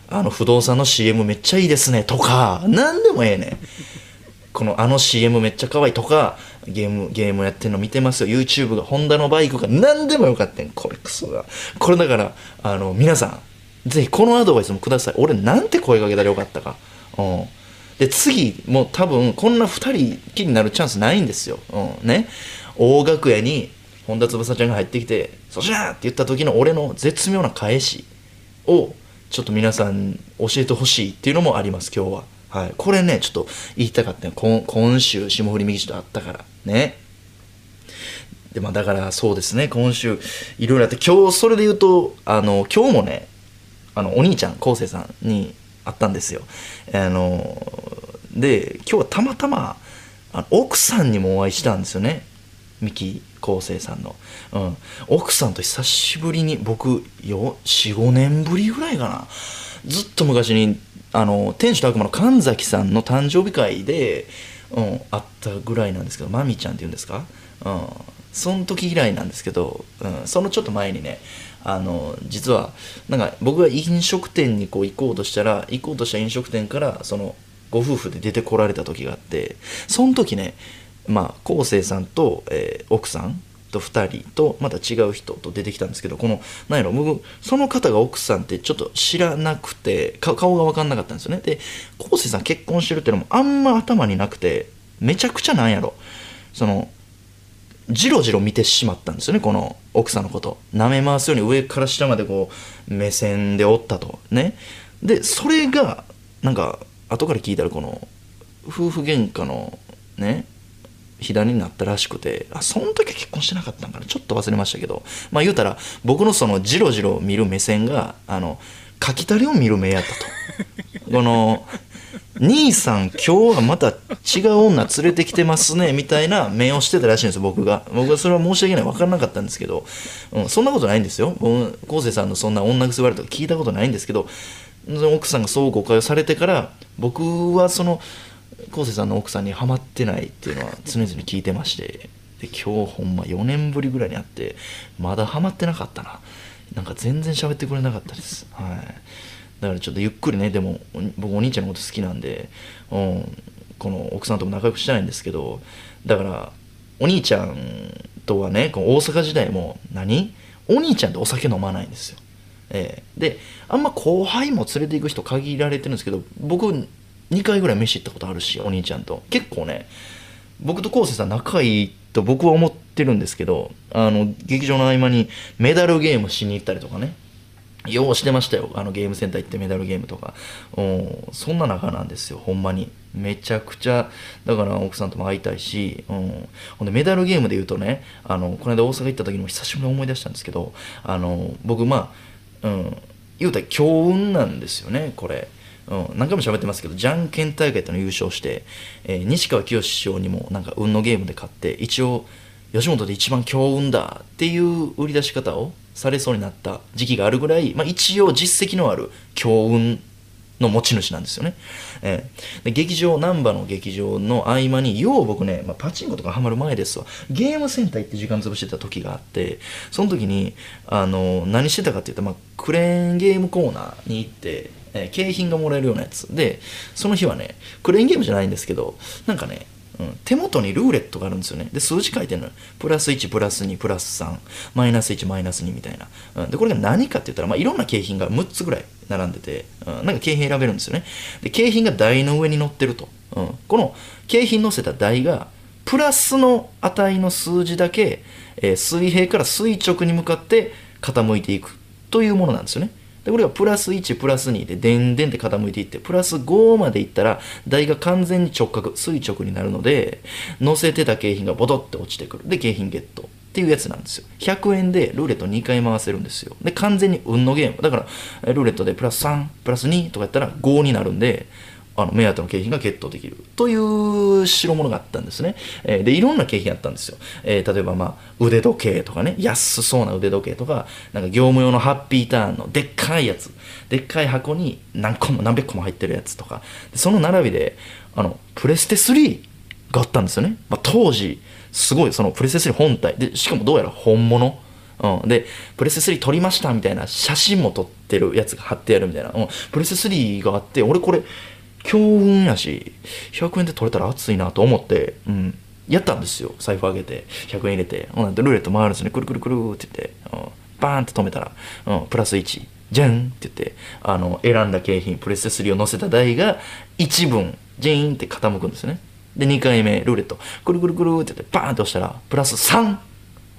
Speaker 1: あの不動産の CM めっちゃいいですねとか何でもええねん。このあの CM めっちゃ可愛いとかゲームゲームやってんの見てますよ。YouTube がホンダのバイクが何でもよかったん。これクソが。これだからあの皆さんぜひこのアドバイスもください。俺なんて声かけたらよかったか。うん。で次もう多分こんな2人きりになるチャンスないんですよ、うん、ね。大楽屋に本田翼ちゃんが入ってきて「そしゃ!」って言った時の俺の絶妙な返しをちょっと皆さん教えてほしいっていうのもあります今日は。はい、これねちょっと言いたかったよ。今週霜降り右とあったから。ね。でまあだからそうですね。今週いろいろあって今日それで言うとあの今日もねあのお兄ちゃん昴生さんに会ったんですよ。あので今日はたまたまあの奥さんにもお会いしたんですよね。三木昴生さんの、うん、奥さんと久しぶりに僕45年ぶりぐらいかな。ずっと昔にあの天使と悪魔の神崎さんの誕生日会で、うん、会ったぐらいなんですけどマミちゃんっていうんですか、うん、その時以来なんですけど、うん、そのちょっと前にねあの実はなんか僕が飲食店にこう行こうとしたら行こうとした飲食店からそのご夫婦で出てこられた時があってその時ねまあ昴生さんと、えー奥さんと2人とまた違う人と出てきたんですけどこのなんやろ僕その方が奥さんってちょっと知らなくて顔が分かんなかったんですよね。で昴生さん結婚してるっていうのもあんま頭になくてめちゃくちゃなんやろ。そのじろじろ見てしまったんですよねこの奥さんのこと。舐め回すように上から下までこう目線でおったと。ね。でそれがなんか後から聞いたらこの夫婦喧嘩のね火種になったらしくてあその時は結婚してなかったんかな。ちょっと忘れましたけど。まあ言うたら僕のそのじろじろ見る目線があのかきたりを見る目やったと。この兄さん今日はまた違う女連れてきてますねみたいな目をしてたらしいんですよ僕が。僕はそれは申し訳ない。分からなかったんですけど、うん、そんなことないんですよ。昴生さんのそんな女癖悪いとか聞いたことないんですけど。奥さんがそう誤解をされてから僕はその昴生さんの奥さんにはまってないっていうのは常々聞いてまして。で今日ほんま4年ぶりぐらいに会ってまだハマってなかったな。なんか全然喋ってくれなかったです。はい。だからちょっとゆっくりねでも僕お兄ちゃんのこと好きなんで、うん、この奥さんとも仲良くしたいんですけどだからお兄ちゃんとはねこの大阪時代も何？お兄ちゃんってお酒飲まないんですよ。えーであんま後輩も連れて行く人限られてるんですけど僕2回ぐらい飯行ったことあるしお兄ちゃんと。結構ね僕と昴生さん仲いいと僕は思ってるんですけどあの劇場の合間にメダルゲームしに行ったりとかね。ようしてましたよ。あのゲームセンター行ってメダルゲームとか。うん。そんな仲なんですよ。ほんまに。めちゃくちゃだから奥さんとも会いたいし、うん、ほんでメダルゲームで言うとねあのこの間大阪行った時にも久しぶりに思い出したんですけどあの僕まあ、うん、言うたら強運なんですよねこれ。うん、何回も喋ってますけどじゃんけん大会っての優勝して、えー西川きよし師匠にもなんか運のゲームで勝って一応吉本で一番強運だっていう売り出し方をされそうになった時期があるぐらい、まあ、一応実績のある強運の持ち主なんですよね。えーで劇場、難波の劇場の合間に、よう僕ね、まあ、パチンコとかハマる前ですわ、ゲームセンター行って時間潰してた時があって、その時に、あの、何してたかって言ったら、まあ、クレーンゲームコーナーに行って、えー景品がもらえるようなやつ。で、その日はね、クレーンゲームじゃないんですけど、なんかね、うん、手元にルーレットがあるんですよね。で、数字書いてるのよ。プラス1、プラス2、プラス3、マイナス1、マイナス2みたいな。うん、で、これが何かって言ったら、まあ、いろんな景品が6つぐらい並んでて、うん、なんか景品選べるんですよね。で、景品が台の上に乗ってると。うん、この景品乗せた台が、プラスの値の数字だけ、えー水平から垂直に向かって傾いていくというものなんですよね。でこれがプラス1プラス2ででんでんって傾いていってプラス5までいったら台が完全に直角垂直になるので乗せてた景品がボトって落ちてくる。で景品ゲットっていうやつなんですよ。100円でルーレット2回回せるんですよ。で完全に運のゲーム。だからルーレットでプラス3プラス2とかやったら5になるんであの目当ての景品がゲットできるという代物があったんですね。えーで、いろんな景品あったんですよ。えー例えば、まあ、腕時計とかね、安そうな腕時計とか、なんか業務用のハッピーターンのでっかいやつ、でっかい箱に何個も何百個も入ってるやつとか、その並びで、あの、プレステ3があったんですよね。まあ、当時、すごい、そのプレステ3本体、で、しかもどうやら本物。うん、で、プレステ3撮りましたみたいな写真も撮ってるやつが貼ってあるみたいな。うん、プレステ3があって、俺これ、強運やし、100円で取れたら熱いなと思って、うん、やったんですよ。財布上げて、100円入れて、ほんならルーレット回るんですね。くるくるくるって言って、うん、バーンって止めたら、うん、プラス1、じゃんって言って、あの、選んだ景品、プレステ3を乗せた台が1分、ジーンって傾くんですね。で、2回目、ルーレット、くるくるくるって言って、バーンって押したら、プラス3、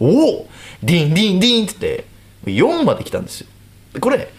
Speaker 1: おおディンディンディンって言って、4まで来たんですよ。でこれ、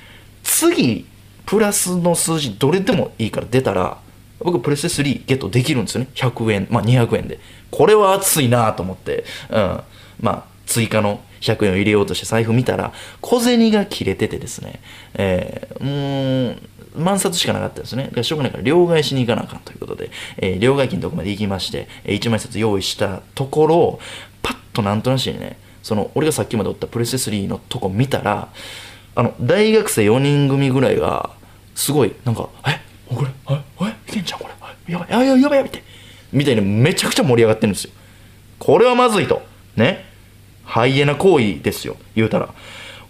Speaker 1: 次、プラスの数字どれでもいいから出たら、僕プレステ3ゲットできるんですよね。100円、まあ200円で。これは熱いなと思って、うん。まあ、追加の100円を入れようとして財布見たら、小銭が切れててですね、えー、うーん、万冊しかなかったですね。だからしょうがないから両替しに行かなあかんということで、えー両替機のとこまで行きまして、えー1枚札用意したところ、パッとなんとなしにね、その、俺がさっきまでおったプレステ3のとこ見たら、あの、大学生4人組ぐらいが、すごい、なんか、え？これ、え？え？いけんじゃん、これ。やばい、やばい、やばい、やばいって。みたいにめちゃくちゃ盛り上がってるんですよ。これはまずいと。ね？ハイエナ行為ですよ、言うたら。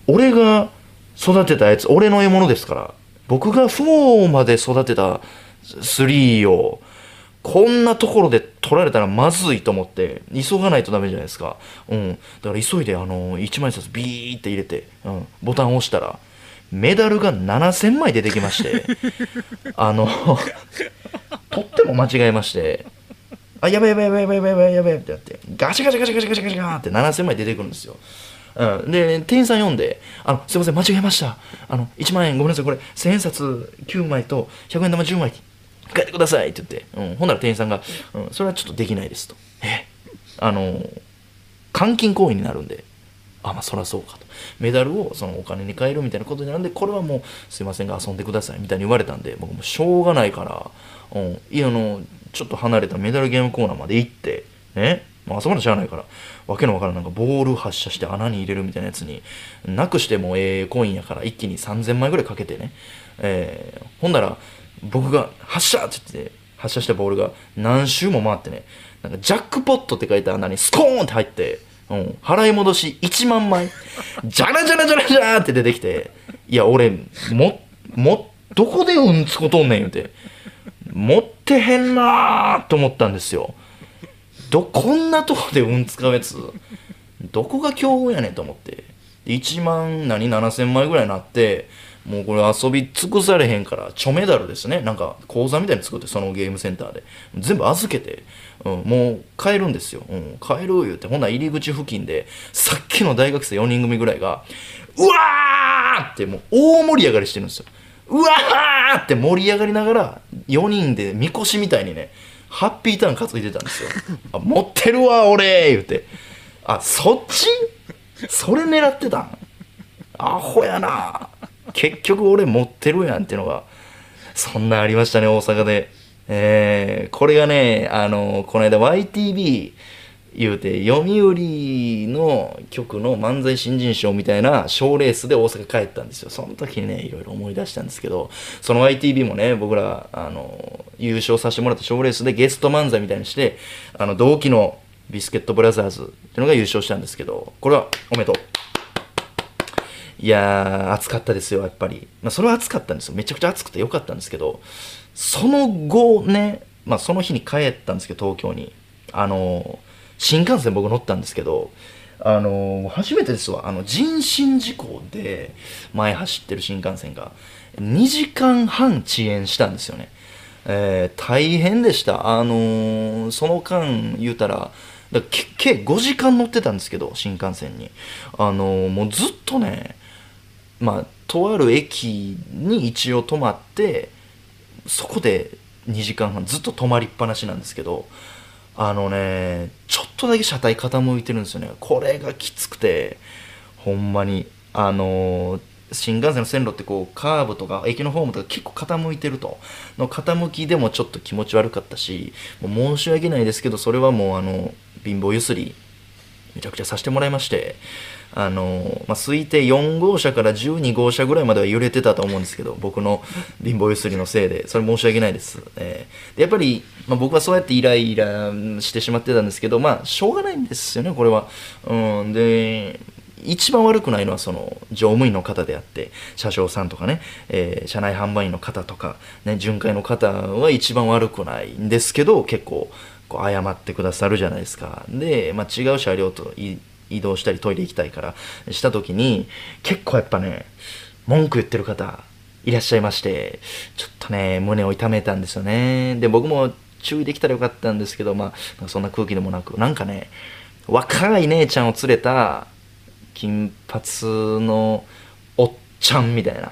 Speaker 1: 俺が育てたやつ俺の獲物ですから僕が4まで育てた3をこんなところで取られたらまずいと思って急がないとダメじゃないですか。うん。だから急いであの1枚札ビーって入れて、うん、ボタンを押したらメダルが7000枚出てきまして <laughs> あのとっても間違えましてあやべやべやべやべやべやべやべってなってガチャガチャガチャガチャガチャガチャって7000枚出てくるんですようん、で店員さん読んで「あのすいません間違えましたあの1万円ごめんなさいこれ1000円札9枚と100円玉10枚変えてください」って言って、うん、ほんなら店員さんが、うん「それはちょっとできないです」と「え？あの換金行為になるんで。あまあそりゃそうかと。メダルをそのお金に換えるみたいなことになるんでこれはもうすいませんが遊んでくださいみたいに言われたんで僕もしょうがないから、うん、いやあのちょっと離れたメダルゲームコーナーまで行ってね。まあ、そこまで知らないからわけのわからんなんかボール発射して穴に入れるみたいなやつになくしてもええコインやから一気に3000枚ぐらいかけてね、えー、ほんなら僕が発射って言って発射したボールが何周も回ってねなんかジャックポットって書いた穴にスコーンって入ってうん、払い戻し1万枚、じゃらじゃらじゃらじゃらって出てきて、いや、俺、も、も、どこでうんつことんねん言うて、持ってへんなーと思ったんですよ。ど、こんなとこでうん使うやつ、どこが強豪やねんと思って。1万何7000枚ぐらいになって、もうこれ遊び尽くされへんから、チョメダルですね。なんか講座みたいに作って、そのゲームセンターで。全部預けて、うん、もう帰るんですよ。うん、帰る言うて、ほんなら入り口付近で、さっきの大学生4人組ぐらいが、うわーってもう大盛り上がりしてるんですよ。うわーって盛り上がりながら、4人でみこしみたいにね、ハッピーターン担いでたんですよ。あ、持ってるわ、俺言うて。あ、そっち？それ狙ってたん？アホやな結局俺持ってるやんっていうのが、そんなありましたね、大阪で。えー、これがね、あの、この間 YTV 言うて、読売の曲の漫才新人賞みたいな賞レースで大阪帰ったんですよ。その時にね、いろいろ思い出したんですけど、その YTV もね、僕ら、あの、優勝させてもらった賞レースでゲスト漫才みたいにして、あの、同期のビスケットブラザーズっていうのが優勝したんですけど、これはおめでとう。いやー、暑かったですよ、やっぱり。まあ、それは暑かったんですよ。めちゃくちゃ暑くてよかったんですけど、その後ね、まあ、その日に帰ったんですけど、東京に。あの、新幹線僕乗ったんですけど、あの、初めてですわ。あの、人身事故で前走ってる新幹線が2時間半遅延したんですよね。えー、大変でした。あのー、その間言うたら、だ計5時間乗ってたんですけど、新幹線に。あのー、もうずっとね、まあ、とある駅に一応止まってそこで2時間半ずっと止まりっぱなしなんですけどあのねちょっとだけ車体傾いてるんですよね。これがきつくてほんまに。あの新幹線の線路ってこうカーブとか駅のホームとか結構傾いてると。の傾きでもちょっと気持ち悪かったしもう申し訳ないですけどそれはもうあの貧乏ゆすりめちゃくちゃさせてもらいましてあの、まあ、推定4号車から12号車ぐらいまでは揺れてたと思うんですけど、僕の貧乏ゆすりのせいで、それ申し訳ないです。えー、でやっぱり、まあ、僕はそうやってイライラしてしまってたんですけど、まあ、しょうがないんですよね、これは。うん、で、一番悪くないのはその乗務員の方であって車掌さんとかね、えー、車内販売員の方とか、ね、巡回の方は一番悪くないんですけど結構こう謝ってくださるじゃないですかで、まあ、違う車両とい移動したりトイレ行きたいからした時に結構やっぱね文句言ってる方いらっしゃいましてちょっとね胸を痛めたんですよね。で僕も注意できたらよかったんですけどまあそんな空気でもなくなんかね若い姉ちゃんを連れた金髪のおっちゃんみたいな、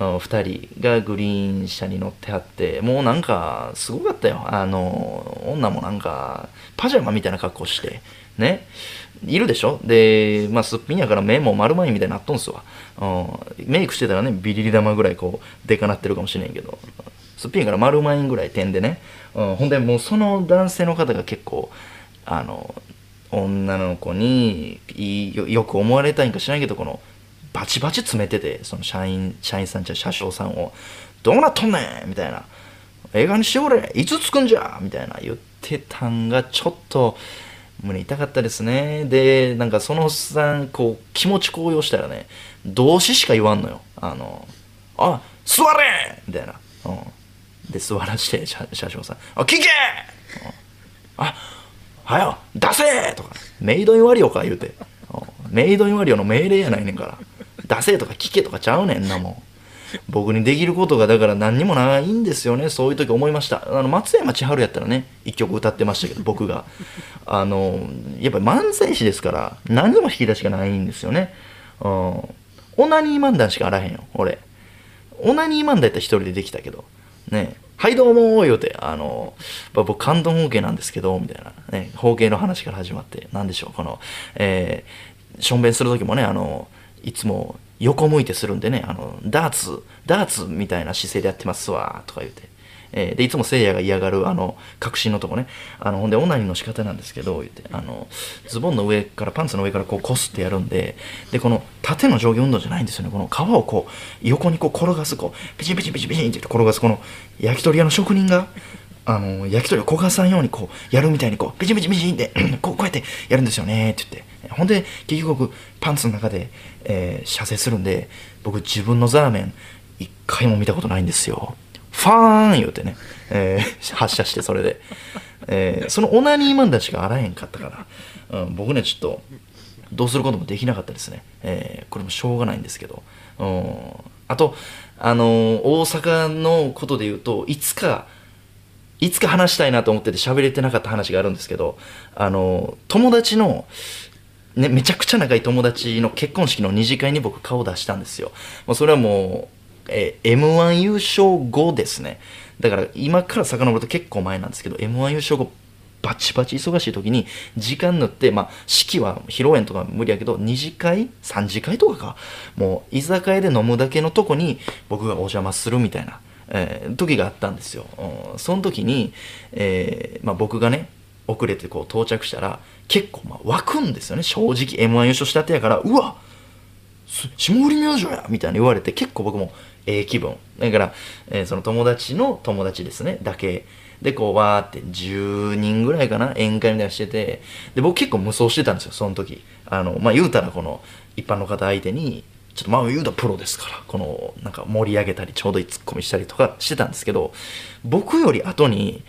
Speaker 1: うん、2人がグリーン車に乗ってはってもうなんかすごかったよ。あの女もなんかパジャマみたいな格好してね。いるでしょ？で、まあ、すっぴんやから目も丸まいみたいになっとんすわ、うん、メイクしてたらねビリリ玉ぐらいこうでかなってるかもしれんけど。すっぴんやから丸まいぐらい点でね、うん、ほんでもうその男性の方が結構あの女の子によく思われたいんか知らんけどこのバチバチ詰めててその社員社員さんじゃ車掌さんを「どうなっとんねん!」みたいな「映画にしておれ。いつ着くんじゃ!」みたいな言ってたんがちょっと胸痛かったですね。でなんかそのおっさんこう気持ち高揚したらね動詞しか言わんのよ。あの「あ座れ!」みたいな、うん、で座らして車車掌さん「あ聞け!」うん、あはよ出せ!」とか「メイドインワリオか」言うて、うん、メイドインワリオの命令やないねんから。出せとか聞けとかちゃうねんなもん僕にできることがだから何にもないんですよね。そういう時思いました。あの松山千春やったらね一曲歌ってましたけど <laughs> 僕が。あのやっぱり漫才師ですから何も引き出しがないんですよね。うんオナニー漫談しかあらへんよ俺。オナニー漫談やったら一人でできたけど。ね。はいどうも言うて、あの、僕、関東方形なんですけど、みたいな、ね、方形の話から始まって、なんでしょう、この、えー、しょんべんする時もね、あの、いつも横向いてするんでね、あの、ダーツ、ダーツみたいな姿勢でやってますわ、とか言って。えー、で、いつもせいやが嫌がる、あの、確信のとこね。あの、ほんで、オナニーの仕方なんですけど、言って、あの、ズボンの上から、パンツの上からこう、こすってやるんで、で、この、縦の上下運動じゃないんですよね。この皮をこう、横にこう、転がす、こう、ピチンピチンピチンピチンって転がす、この、焼き鳥屋の職人が、あの、焼き鳥を焦がさんようにこう、やるみたいにこう、ピチンピチンピチンって <clears throat> こう、こうやってやるんですよね、って言って。ほんで、結局、パンツの中で、えー、射精するんで、僕自分のザーメン、一回も見たことないんですよ。ファーン言うてね、えー、発射してそれで。えー、そのオナニー漫談しかあらへんかったから、うん、僕ね、ちょっと、どうすることもできなかったですね。えー、これもしょうがないんですけど。うん、あと、あのー、大阪のことで言うと、いつか、いつか話したいなと思ってて喋れてなかった話があるんですけど、あの、友達の、ね、めちゃくちゃ仲いい友達の結婚式の二次会に僕顔出したんですよ。もうそれはもう、え M1 優勝後ですね。だから今から遡ると結構前なんですけど、M1 優勝後、バチバチ忙しい時に時間塗って、まあ、式は披露宴とか無理やけど、二次会 ?3 次会とかか。もう居酒屋で飲むだけのとこに僕がお邪魔するみたいな。えー、時があったんですよ。その時に、えーまあ、僕がね遅れてこう到着したら結構まあ湧くんですよね。正直 m 1優勝したてやからうわ霜降り明星やみたいに言われて結構僕もええ気分。だから、えー、その友達の友達ですね。だけ。でこうわーって10人ぐらいかな宴会みたいなしてて。で僕結構無双してたんですよその時。あのまあ言うたらこの一般の方相手にちょっとまあ言うたらプロですからこのなんか盛り上げたりちょうどいいツッコミしたりとかしてたんですけど僕より後に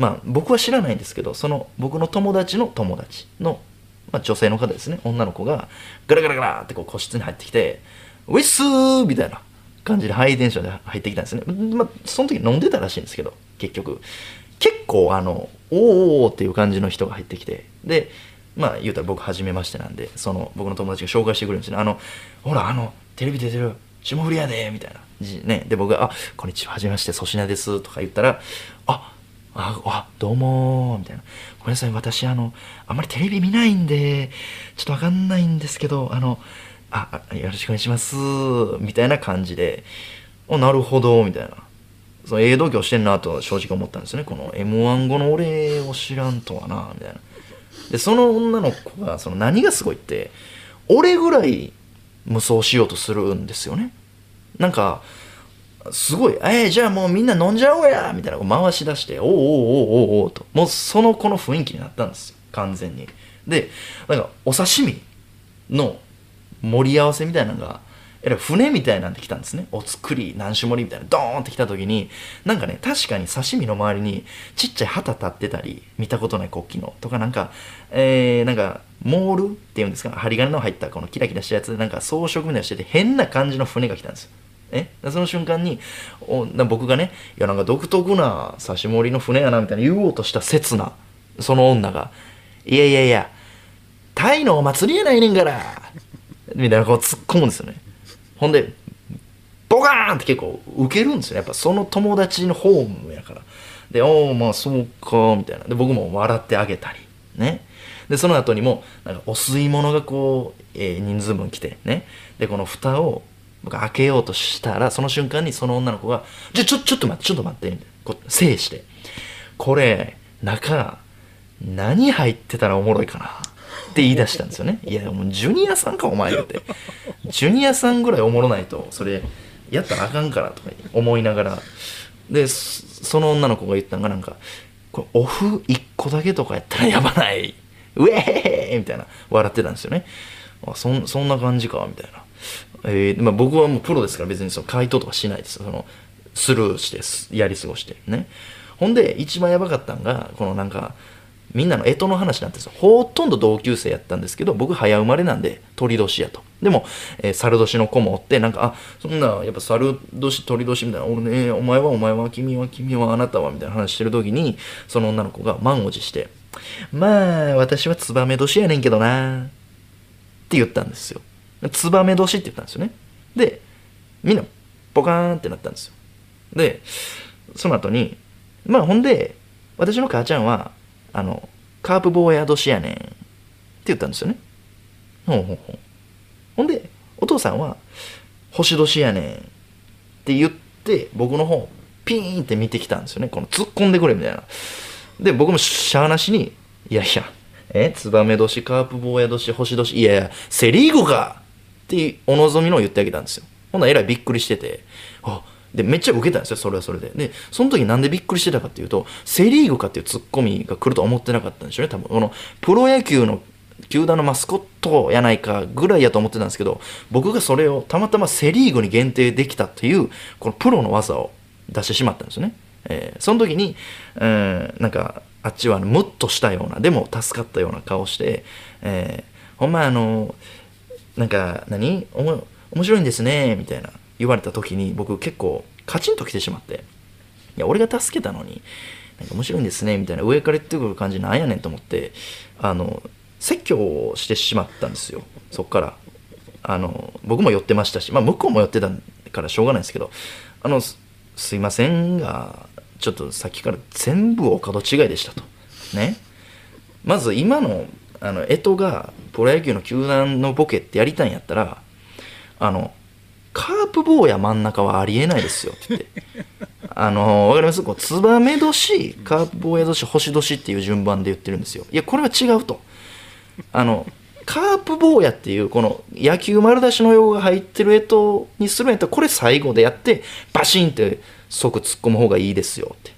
Speaker 1: まあ僕は知らないんですけどその僕の友達の友達の、まあ、女性の方ですね。女の子がガラガラガラってこう個室に入ってきて「ウィッスー!」みたいな感じでハイテンションで入ってきたんですね。まあその時飲んでたらしいんですけど結局。結構あの「おおっていう感じの人が入ってきてでまあ言うたら僕初めましてなんでその僕の友達が紹介してくれるんですね。あのほらあのテレビ出てる霜降りやでみたいな。ね。で僕が「あこんにちははじめまして粗品です」とか言ったら「あああどうもみたいな。ごめんなさい私あのあんまりテレビ見ないんでちょっとわかんないんですけどあのあよろしくお願いしますみたいな感じで。あなるほどみたいな。そのええ度胸してんなと正直思ったんですね。この m 1後の俺を知らんとはなみたいな。でその女の子がその何がすごいって俺ぐらい無双しようとするんですよね。なんかすごい、えー、じゃあもうみんな飲んじゃおうやみたいな回し出して、おおおおおおおと、もうその子の雰囲気になったんですよ、完全に。で、なんかお刺身の盛り合わせみたいなのが、え船みたいなんで来たんですね。お作り、何種盛りみたいな、ドーンって来た時に、なんかね、確かに刺身の周りにちっちゃい旗立ってたり、見たことない国旗の、とかなんか、えー、なんか、モールっていうんですか、針金の入ったこのキラキラしたやつで、なんか装飾みたいなしてて、変な感じの船が来たんですよ。え？その瞬間におな僕がねいやなんか独特な刺し盛りの船やなみたいな言おうとした刹那その女が「いやいやいやタイのお祭りやないねんから」みたいなこう突っ込むんですよね。ほんでボカーンって結構ウケるんですよやっぱその友達のホームやから。で「おおまあそうか」みたいな。で僕も笑ってあげたりね。でその後にもなんかお吸い物がこう、えー、人数分来てね。でこの蓋を僕開けようとしたら、その瞬間にその女の子が、じゃ、ちょ、ちょっと待って、ちょっと待って、こう、制して。これ、中、何入ってたらおもろいかなって言い出したんですよね。いや、もうジュニアさんか、お前って。ジュニアさんぐらいおもろないと、それ、やったらあかんからとか思いながら。で、その女の子が言ったのがなんか、これオフ1個だけとかやったらやばない。ウェーみたいな笑ってたんですよねあそそんな感じかみたいな、えーまあ、僕はもうプロですから別にその回答とかしないです。そのスルーしてやり過ごしてね。ほんで一番やばかったんがこのなんかみんなの干支の話なんですよほとんど同級生やったんですけど僕早生まれなんで鳥年やと。でも、えー、猿年の子もおってなんかあそんなやっぱ猿年鳥年みたいな俺ねお前はお前は君は君はあなたはみたいな話してる時にその女の子が満を持してまあ私はツバメ年やねんけどなって言ったんですよ。ツバメ年って言ったんですよね。でみんなポカーンってなったんですよ。でその後にまあほんで私の母ちゃんはあのカープ坊や年やねんって言ったんですよね。ほうほうほう。ほんでお父さんは星年やねんって言って僕の方ピーンって見てきたんですよね。この突っ込んでくれみたいな。で僕もしゃーなしにいやいやえツバメ年カープ坊や年星年いやいやセ・リーグかってお望みのを言ってあげたんですよ。ほんならえらいびっくりしててあでめっちゃ受けたんですよそれはそれで。でその時なんでびっくりしてたかっていうとセ・リーグかっていうツッコミが来ると思ってなかったんでしょうね多分。このプロ野球の球団のマスコットやないかぐらいやと思ってたんですけど僕がそれをたまたまセ・リーグに限定できたというこのプロの技を出してしまったんですよね、えー、その時に、えー、なんかあっちはムッとしたようなでも助かったような顔して、えー、ほんまあのなんか何？おも面白いんですねみたいな言われた時に僕結構カチンときてしまって。いや俺が助けたのになんか面白いんですねみたいな上から言ってくる感じなんやねんと思ってあの説教をしてしまったんですよそっから。あの僕も寄ってましたし、まあ、向こうも寄ってたからしょうがないんですけどあのすいませんがちょっとさっきから全部お門違いでしたと。ね。まず今のあの干支がプロ野球の球団のボケってやりたいんやったらあのカープ坊や真ん中はありえないですよって言って。<laughs> あのわかります？こうツバメ年カープ坊や年星年っていう順番で言ってるんですよ。いやこれは違うと。あのカープ坊やっていうこの野球丸出しの用語が入ってる干支にするんやったらこれ最後でやってバシンって即突っ込む方がいいですよって。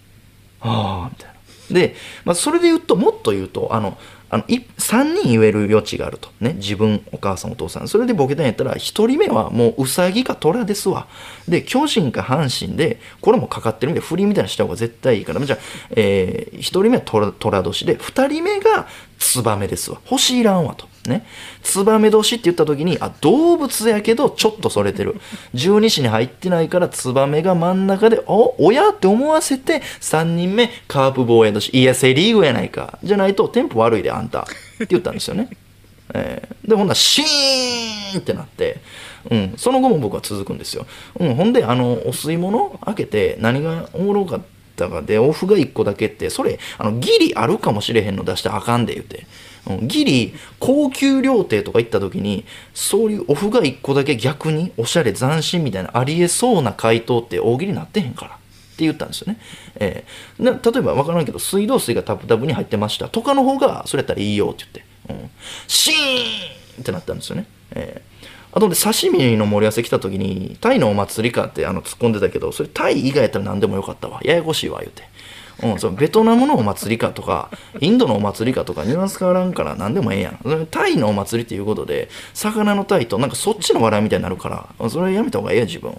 Speaker 1: ああみたいな。で、まあ、それで言うともっと言うとあのあの3人言える余地があると。ね。自分お母さんお父さん。それでボケたんやったら1人目はもうウサギか虎ですわ。で巨人か阪神でこれもかかってるんで振りみたいなした方が絶対いいから。じゃあ、えー、1人目は虎虎年で2人目がツバメですわ。星いらんわと。ね、ツバメ年って言った時にあ動物やけどちょっとそれてる。十二支に入ってないからツバメが真ん中でお親？って思わせて3人目カープ防衛年。いやセ・リーグやないか。じゃないとテンポ悪いであんた。って言ったんですよね、<laughs> えー、でほんならシーンってなって。うん、その後も僕は続くんですよ、うん、ほんであのお吸い物開けて何がおもろかったかでオフが1個だけってそれあのギリあるかもしれへんの出してあかんで言うて。ギリ高級料亭とか行った時にそういうオフが1個だけ逆におしゃれ斬新みたいなありえそうな回答って大喜利になってへんからって言ったんですよね、えー、例えば分からんけど水道水がタプタプに入ってました。とかの方がそれやったらいいよって言って、うん、シーンってなったんですよね、えーあとで刺身の盛り合わせ来た時にタイのお祭りかってあの突っ込んでたけどそれタイ以外やったら何でもよかったわ。ややこしいわ言うて。うん、そのベトナムのお祭りかとかインドのお祭りかとかニュアンス変わらんから何でもええやん。タイのお祭りっていうことで魚のタイとなんかそっちの笑いみたいになるからそれやめた方がええや自分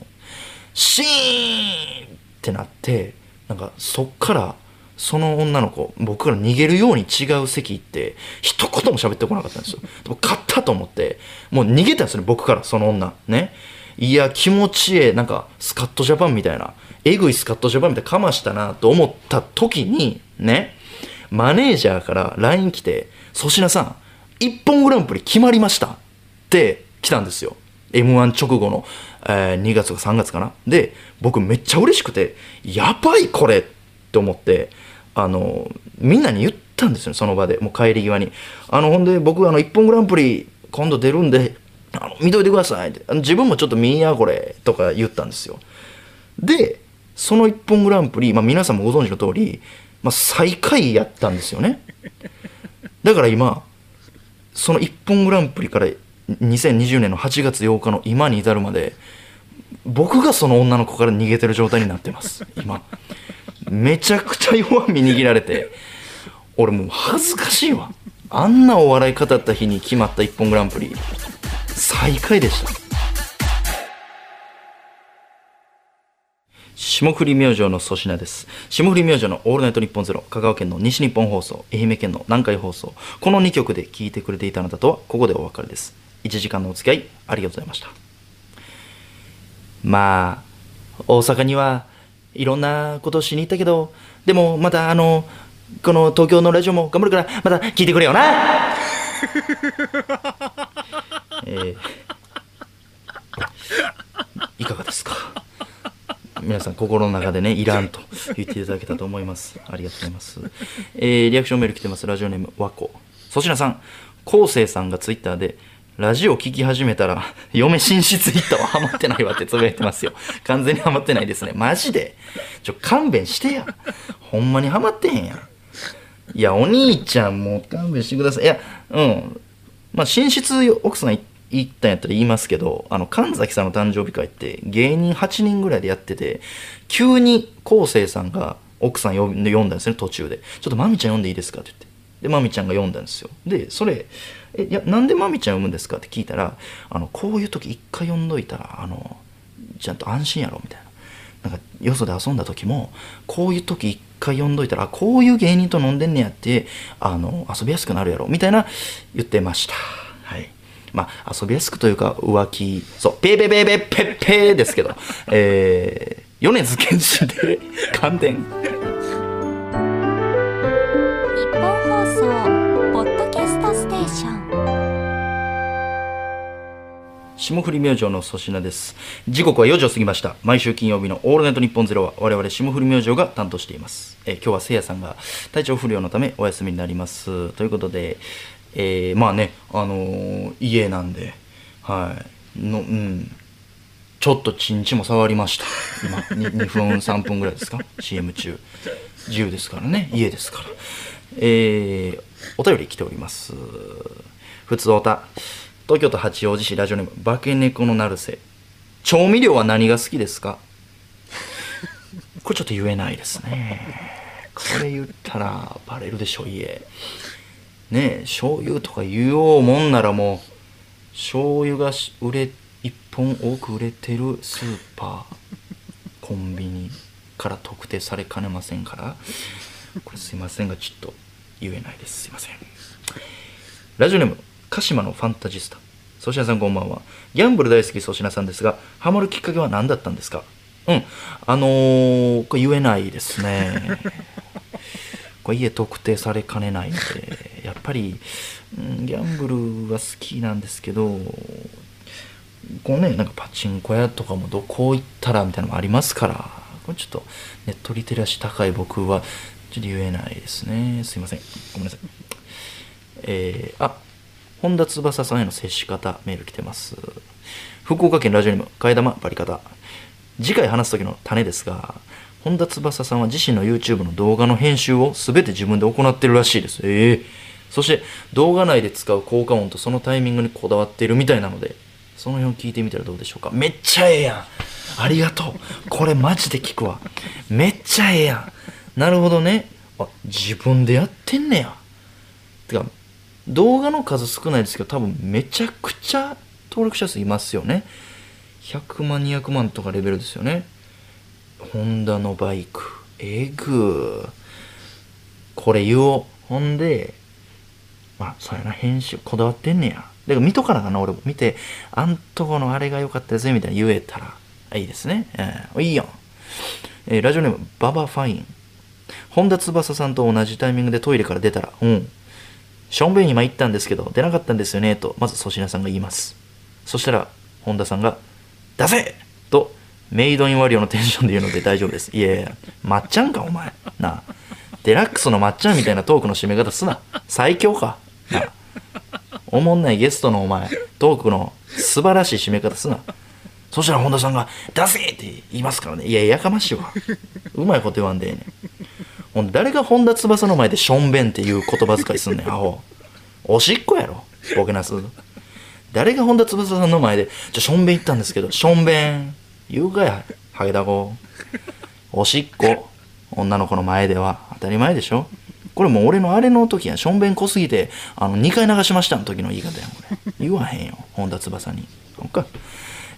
Speaker 1: シーンってなってなんかそっからその女の子僕から逃げるように違う席行って一言も喋ってこなかったんですよ。でも勝ったと思ってもう逃げたんですね僕からその女。ね。いや気持ちええ。なんかスカットジャパンみたいな。えぐいスカットジャパンみたいな。かましたなと思った時にねマネージャーから LINE 来て「粗品さん一本グランプリ決まりました」って来たんですよ。m 1直後の、えー、2月か3月かな。で僕めっちゃ嬉しくてやばいこれって思ってあのみんなに言ったんですよその場で。もう帰り際に。あのほんで僕あの一本グランプリ今度出るんであの見といてくださいって。自分もちょっと見やこれとか言ったんですよ。でその一本グランプリ、まあ、皆さんもご存知の通り、まあ、最下位やったんですよね。だから今その一本グランプリから2020年の8月8日の今に至るまで僕がその女の子から逃げてる状態になってます。今。めちゃくちゃ弱み握られて俺もう恥ずかしいわ。あんなお笑い語った日に決まった一本グランプリ。最下位でした。霜降り明星の粗品です。霜降り明星のオールナイトニッポンゼロ香川県の西日本放送愛媛県の南海放送。この2曲で聴いてくれていたあなたとはここでお別れです。1時間のお付き合いありがとうございました。まあ大阪にはいろんなことしに行ったけどでもまたあのこの東京のラジオも頑張るからまた聞いてくれよな。えーいかがですか？皆さん心の中でねいらんと言っていただけたと思います。ありがとうございます、えーリアクションメール来てます。ラジオネーム和子粗品さん昴生さんがツイッターでラジオ聞き始めたら嫁寝室行ったわ。ハマってないわってつぶやいてますよ。完全にハマってないですね。マジで？ちょ勘弁してや。ほんまにハマってへんやん。いやお兄ちゃんもう勘弁してください。いやうん。まあ寝室奥さん行っ言ったんやったら言いますけどあの神崎さんの誕生日会って芸人8人ぐらいでやってて急に昴生さんが奥さん呼んで読んだんですね途中で「ちょっとまみちゃん読んでいいですか?」って言ってでまみちゃんが読んだんですよでそれ「えいやなんでまみちゃん読むんですか?」って聞いたらあのこういう時一回読んどいたらあのちゃんと安心やろみたいななんかよそで遊んだ時もこういう時一回読んどいたらこういう芸人と飲んでんねやってあの遊びやすくなるやろみたいな言ってましたまあ遊びやすくというか浮気。そう。ペーペーペーペーペーペーですけど。えー、米津玄師で感電
Speaker 2: 日本放送ポッドキャストステーション。
Speaker 1: 霜降り明星の粗品です。時刻は4時を過ぎました。毎週金曜日の「オールナイトニッポンゼロは我々霜降り明星が担当しています、えー今日はせいやさんが体調不良のためお休みになります。ということで、えーまあねあのー家なんではい。のうん。ちょっとチンチも触りました。今 <laughs> 2, 2分3分ぐらいですか？CM 中。自由ですからね。家ですから。えーお便り来ております。ふつおた。東京都八王子市ラジオネーム化け猫の成瀬。調味料は何が好きですか？これちょっと言えないですね。これ言ったらバレるでしょ家。ねえ醤油とか言おうもんならもう醤油がし売れ一本多く売れてるスーパー <laughs> コンビニから特定されかねませんから。これすいませんがちょっと言えないです。すいません。ラジオネーム鹿島のファンタジスタ。粗品さんこんばんは。ギャンブル大好き粗品さんですがハマるきっかけは何だったんですか？うん。あのー、これ言えないですねこれ家特定されかねないのでやっぱり、うん、ギャンブルは好きなんですけどこうねなんかパチンコ屋とかもどこ行ったらみたいなのもありますからこれちょっとネットリテラシー高い僕はちょっと言えないですね。すいません。ごめんなさい。えー、あ本田翼さんへの接し方メール来てます。福岡県ラジオネーム替え玉バリ方。次回話す時の種ですが本田翼さんは自身の YouTube の動画の編集を全て自分で行ってるらしいです。ええそして動画内で使う効果音とそのタイミングにこだわっているみたいなのでその辺を聞いてみたらどうでしょうか。めっちゃええやん。ありがとう。これマジで聞くわ。めっちゃええやん。なるほどね。あ自分でやってんねや。てか動画の数少ないですけど多分めちゃくちゃ登録者数いますよね。100万200万とかレベルですよね。ホンダのバイク。えぐ。これ言おう。ほんでまあそうやな編集こだわってんねや。だから見とかなかな俺も。見てあんとこのあれが良かったですねみたいな言えたらいいですね、えーいいやん、えーラジオネームババファイン。本田翼さんと同じタイミングでトイレから出たらうん。しょんべんに参ったんですけど出なかったんですよねとまず粗品さんが言います。そしたら本田さんが「出せ!」とメイドインワリオのテンションで言うので大丈夫です。いやいやまっちゃんかお前。なあ。デラックスのまっちゃんみたいなトークの締め方すな。最強か。なあ。おもんないゲストのお前トークの素晴らしい締め方すな。そしたら本田さんが「出せ!」って言いますからね。いややかましいわ。うまいこと言わんでええねん。ほん誰が本田翼の前でしょんべんっていう言葉遣いすんねんアホ。おしっこやろボケなす。誰が本田翼さんの前で「じゃあしょんべん行ったんですけどしょんべん」言うかやハゲダコおしっこ女の子の前では。当たり前でしょ。これもう俺のあれの時やしょんべん濃すぎてあの2回流しましたの時の言い方やんこれ。言わへんよ本田翼に。そっか。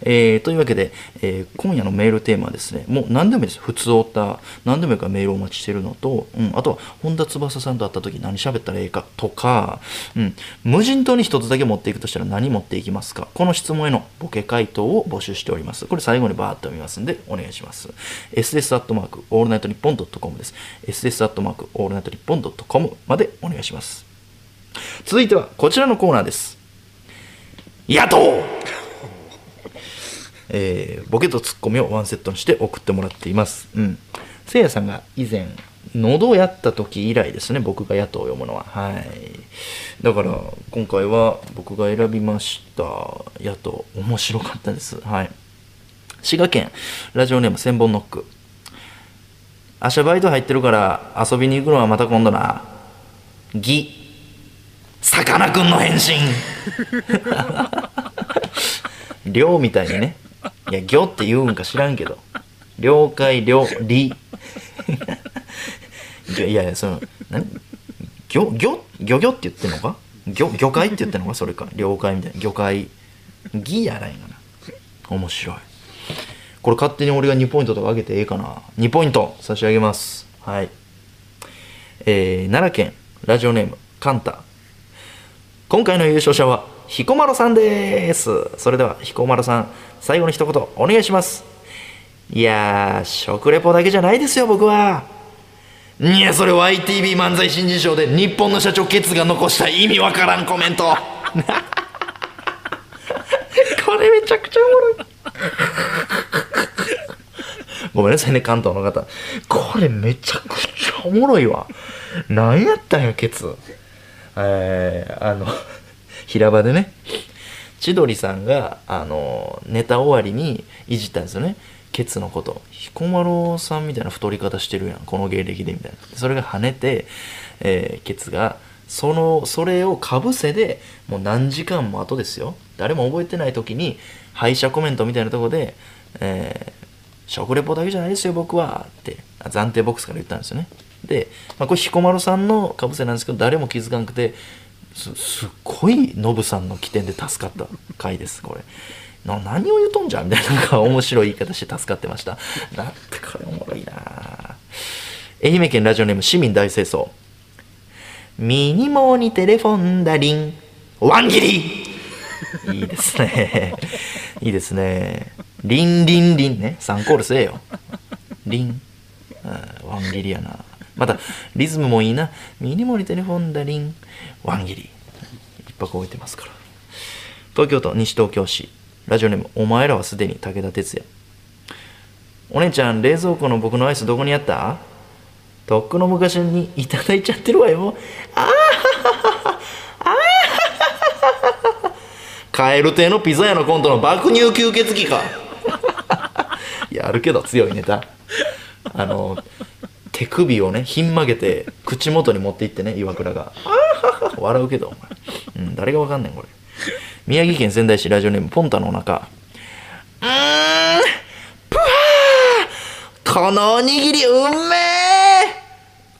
Speaker 1: えーというわけで、えー今夜のメールテーマはですねもう何でもいいです。普通オタ何でもいいからメールをお待ちしてるのと、うん、あとは本田翼さんと会った時何喋ったらええかとか、うん、無人島に一つだけ持っていくとしたら何持っていきますかこの質問へのボケ回答を募集しております。これ最後にバーッと読みますんでお願いします。ss アットマークオールナイトニッポンドットコムです。ss アットマークオールナイトニッポンドットコムまでお願いします。続いてはこちらのコーナーです。野党えーボケとツッコミをワンセットにして送ってもらっています。うん。せいやさんが以前、喉をやった時以来ですね、僕が野党を読むのは。はい。だから、今回は僕が選びました野党、面白かったです。はい。滋賀県、ラジオネーム千本ノック。明日バイト入ってるから遊びに行くのはまた今度な。ぎ、さかなクンの変身 <laughs> 寮みたいにね。いや、魚って言うんか知らんけど。了解、了、理。<laughs> いやいや、その、何？魚、魚、魚魚って言ってんのか？魚、魚介って言ってんのか？それか。了解みたいな。魚介。義やないかな。面白い。これ勝手に俺が2ポイントとか上げてええかな。2ポイント差し上げます。はい。えー、奈良県、ラジオネーム、カンタ。今回の優勝者は彦摩呂さんです。それでは彦摩呂さん最後の一言お願いします。いやー食レポだけじゃないですよ僕は。いやそれ YTV 漫才新人賞で日本の社長ケツが残した意味わからんコメント。<laughs> これめちゃくちゃおもろい。ごめんなさいね関東の方。これめちゃくちゃおもろいわ。何やったんやケツ。えーあの平場でね千鳥さんがあのネタ終わりにいじったんですよね。ケツのこと。彦摩呂さんみたいな太り方してるやん。この芸歴でみたいな。それが跳ねて、えーケツがそのそれをかぶせでもう何時間も後ですよ。誰も覚えてない時に敗者コメントみたいなとこで、えー食レポだけじゃないですよ僕は。って暫定ボックスから言ったんですよね。で、まあ、これ彦摩呂さんのかぶせなんですけど誰も気づかなくてすすっごいノブさんの起点で助かった回ですこれ。な何を言うとんじゃんみたいなんか面白い言い方して助かってました。なんてこれおもろいな。愛媛県ラジオネーム市民大清掃。ミニモにテレフォンダリン。ワンギリ。いいですね。いいですね。リンリンリンね。3コールせえよ。リン。うんワンギリやな。またリズムもいいな。ミニモにテレフォンダリン。ワンギリ。一泊置いてますから。東京都西東京市。ラジオネームお前らはすでに武田鉄矢。お姉ちゃん冷蔵庫の僕のアイスどこにあった？とっくの昔にいただいちゃってるわよ。あーはははは。あはははは。カエル亭のピザ屋のコントの爆乳吸血鬼か。いやるけど強いネタ。あの手首をねひん曲げて <laughs> 口元に持っていってね岩倉が。笑うけどお前、うん、誰がわかんねんこれ。宮城県仙台市ラジオネームポンタのお腹。うーんぷはーこのおにぎりうんめえ。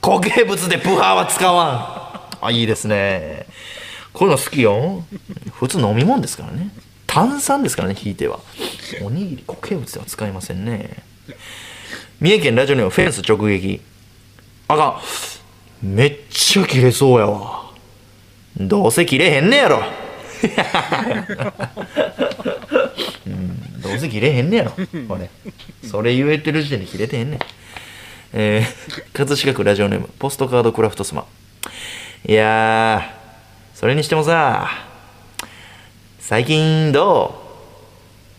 Speaker 1: 固形物でプハーは使わん。あいいですね。こういうの好きよ。普通飲み物ですからね。炭酸ですからねひいては。おにぎり固形物では使いませんね三重県ラジオネームフェンス直撃。あかん。めっちゃ切れそうやわ。どうせ切れへんねやろ。うん。どうせ切れへんねやろ。これ。それ言えてる時点で切れてへんねん。えー、葛飾区ラジオネームポストカードクラフトスマいやそれにしてもさ最近ど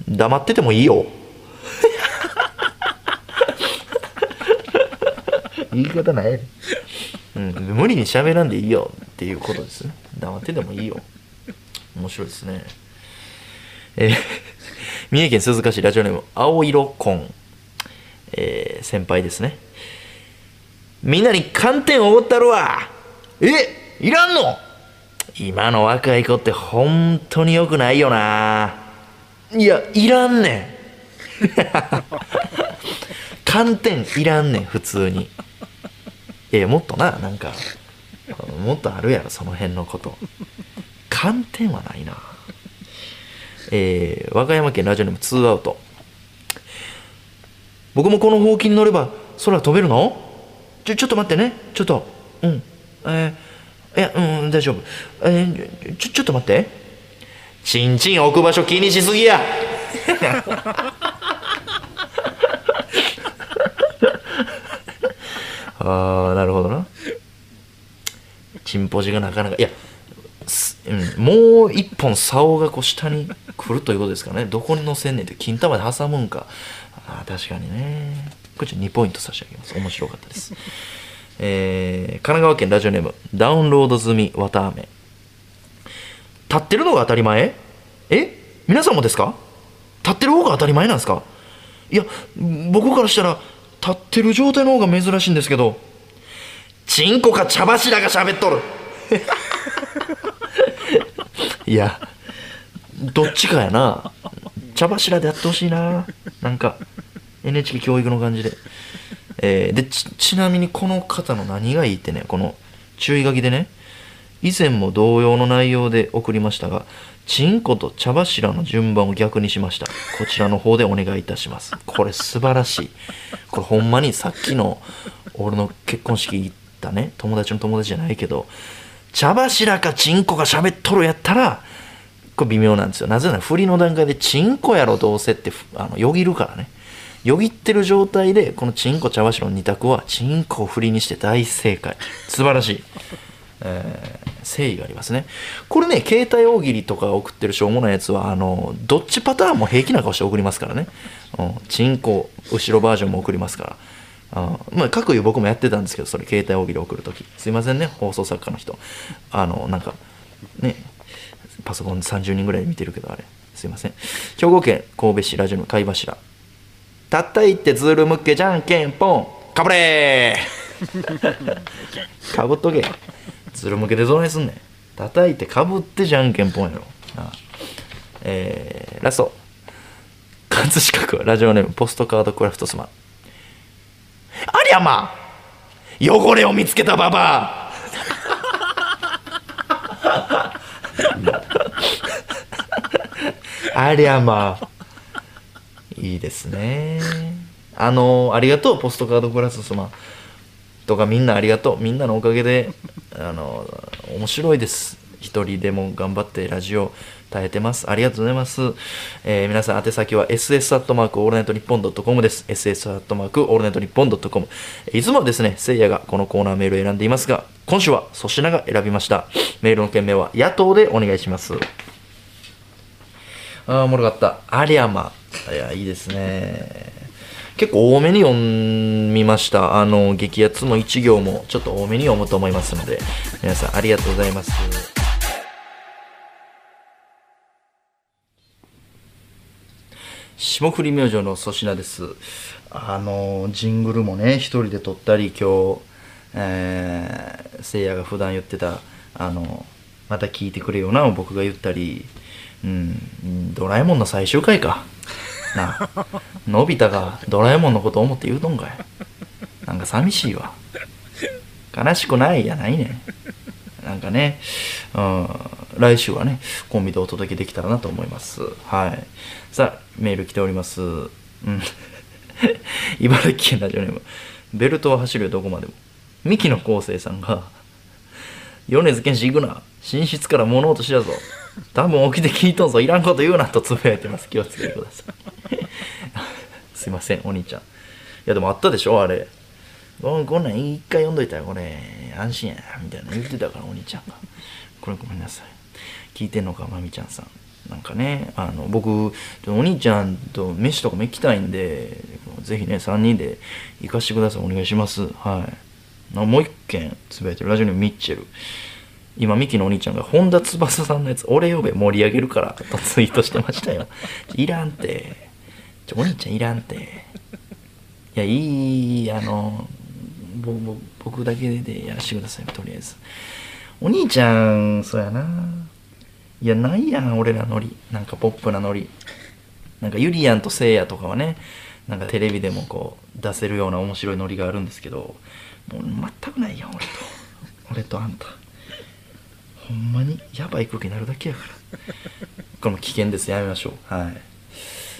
Speaker 1: う？黙っててもいいよ。言い方ないねうん、無理に喋らんでいいよっていうことですね。黙っててもいいよ。面白いですね。えー <laughs> 三重県鈴鹿市ラジオネーム青色コン、えー先輩ですね。みんなに寒天おごったるわ。え？いらんの？今の若い子って本当によくないよな。いやいらんねん。<laughs> 寒天いらんねん普通にいやもっとななんかもっとあるやろその辺のこと。寒天はないな。えー、和歌山県ラジオネーム2アウト。僕もこのほうきに乗れば空飛べるの？ちょちょっと待ってね。ちょっと。うん。えー、いやうん大丈夫。えー、ちょちょっと待って。ちんちん置く場所気にしすぎや。ああなるほどな。チンポジがなかなかいや、うん、もう一本竿がこう下に来るということですかね。どこに乗せんねんって金玉で挟むんか。あ確かにね。これち2ポイント差し上げます。面白かったです。えー、神奈川県ラジオネームダウンロード済み綿あめ。立ってるのが当たり前？え？皆さんもですか？立ってる方が当たり前なんですか？いや僕からしたら立ってる状態の方が珍しいんですけどチンコか茶柱が喋っとる。<laughs> いやどっちかやな。茶柱でやってほしいな。なんか NHK 教育の感じで。えーでちちなみにこの方の何がいいってねこの注意書きでね以前も同様の内容で送りましたがチンコと茶柱の順番を逆にしました。こちらの方でお願いいたします。これ素晴らしい。これほんまにさっきの俺の結婚式行ったね友達の友達じゃないけど茶柱かチンコが喋っとるやったらこれ微妙なんですよ。なぜなら振りの段階でチンコやろどうせってあのよぎるからね。よぎってる状態でこのチンコ茶柱の二択はチンコを振りにして大正解。素晴らしい。えー誠意がありますね。これね携帯大喜利とか送ってるしょうもないやつはあのどっちパターンも平気な顔して送りますからね、うん、チンコ後ろバージョンも送りますから。あまあ各言う僕もやってたんですけどそれ携帯大喜利送るときすいませんね放送作家の人。あのなんかねパソコン30人ぐらい見てるけどあれ。すいません。兵庫県神戸市ラジオの貝柱。たったいってズル向けじゃんけんぽん。かぶれー。<laughs> かぶっとけズル向けでどないすんねん。叩いてかぶってじゃんけんぽんやろ。なあ。えー、ラスト。葛飾区ラジオネームポストカードクラフトスマン。ありゃま汚れを見つけたババア。ありゃまいいですね。あのありがとうポストカードクラフトスマン。とかみんなありがとう。みんなのおかげであの面白いです。一人でも頑張ってラジオ耐えてます。ありがとうございます、えー皆さん宛先は ss アットマークオールナイトニッポンドットコムです。Ss アットマークオールナイトニッポンドットコム。いつもですねせいやがこのコーナーメールを選んでいますが今週は粗品が選びました。メールの件名は野党でお願いします。あーおもろかった。ありゃまいやいいですね。結構多めに読みました。あの激アツも1行もちょっと多めに読むと思いますので皆さんありがとうございます。霜降り明星の粗品です。あのジングルもね一人で撮ったり今日えーせいやが普段言ってたあのまた聞いてくれよなを僕が言ったりうんドラえもんの最終回か。な。あのび太がドラえもんのこと思って言うとんかい。なんか寂しいわ。悲しくないやないねん。なんかね、うん、来週はねコンビでお届けできたらなと思います。はい。さあメール来ております。うん。<laughs> 茨城県ラジオネーム。ベルトは走るよどこまでも。三木野昴生さんが米津玄師行くな。寝室から物音しだぞ。多分起きて聞いとんぞいらんこと言うなとつぶやいてます。気をつけてください。<laughs> すいませんお兄ちゃん。いやでもあったでしょあれ。こんなん一回読んどいたらこれ安心やみたいな言ってたからお兄ちゃんが。これごめんなさい。聞いてんのかまみちゃんさん。なんかねあの僕お兄ちゃんと飯とかも行きたいんでぜひね3人で行かしてください。お願いします。はい。もう一件つぶやいてる。ラジオネームミッチェル。今ミキのお兄ちゃんが本田翼さんのやつ俺呼べ盛り上げるからとツイートしてましたよ。いらんて。ちょお兄ちゃんいらんて。いやいいあの僕だけでやらしてくださいとりあえず。お兄ちゃんそうやな。いやないやん俺らノリ。なんかポップなノリ。なんかユリアンとせいやとかはねなんかテレビでもこう出せるような面白いノリがあるんですけどもう全くないやん俺と。俺とあんた。ほんまにやばい空気になるだけやから。<laughs> これも危険です。やめましょう。はい。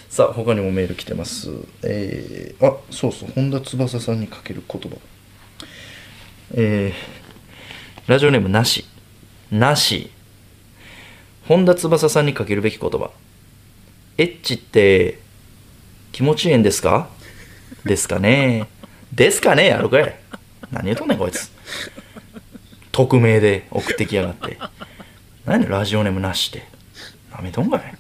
Speaker 1: さあ他にもメール来てます。えー、あそうそう。本田翼さんにかける言葉。えー、ラジオネームなし。なし。本田翼さんにかけるべき言葉。エッチって気持ちいいんですか？ですかね。ですかねやろかい。何言うとんねんこいつ。匿名で送ってきやがって。何でラジオネームなしってなめとんかい。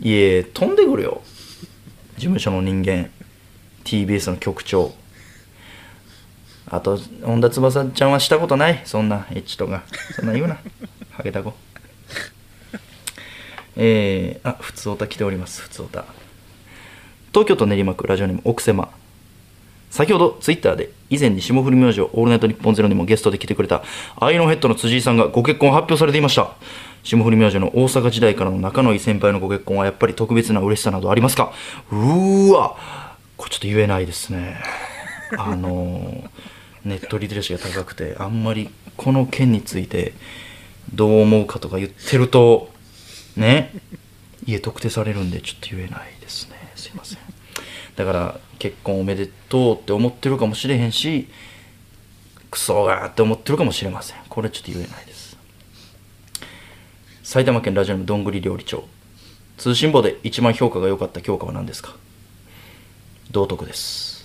Speaker 1: いえ飛んでくるよ。事務所の人間。TBS の局長。あと本田翼ちゃんはしたことない。そんなエッチとか。そんな言うな。ハゲタコえー、あ普通おた来ております。普通おた。東京都練馬区ラジオネーム奥狭先ほどツイッターで以前に霜降り明星オールナイトニッポンゼロにもゲストで来てくれたアイノヘッドの辻井さんがご結婚発表されていました。霜降り明星の大阪時代からの仲のいい先輩のご結婚はやっぱり特別な嬉しさなどありますか？うーわ！これちょっと言えないですね。あのネットリテラシーが高くてあんまりこの件についてどう思うかとか言ってるとね家特定されるんでちょっと言えないですね。すいません。だから結婚おめでとうって思ってるかもしれへんしクソがーって思ってるかもしれません。これちょっと言えないです。埼玉県ラジオネームどんぐり料理長。通信簿で一番評価が良かった教科は何ですか？道徳です。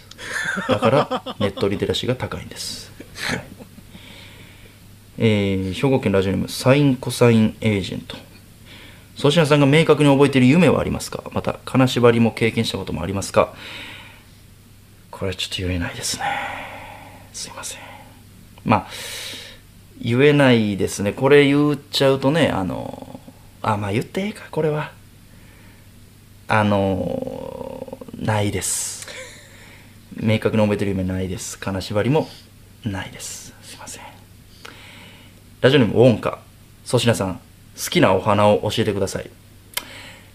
Speaker 1: だから <laughs> ネットリテラシーが高いんです、はい。えー兵庫県ラジオネームサインコサインエージェント。粗品さんが明確に覚えている夢はありますか？また金縛りも経験したこともありますか？これはちょっと言えないですね。すいません。まあ言えないですね。これ言っちゃうとねあのあまあ言ってええかこれは。あのないです。明確に覚えてる夢ないです。金縛りもないです。すいません。ラジオネームウォンカ。粗品さん好きなお花を教えてください。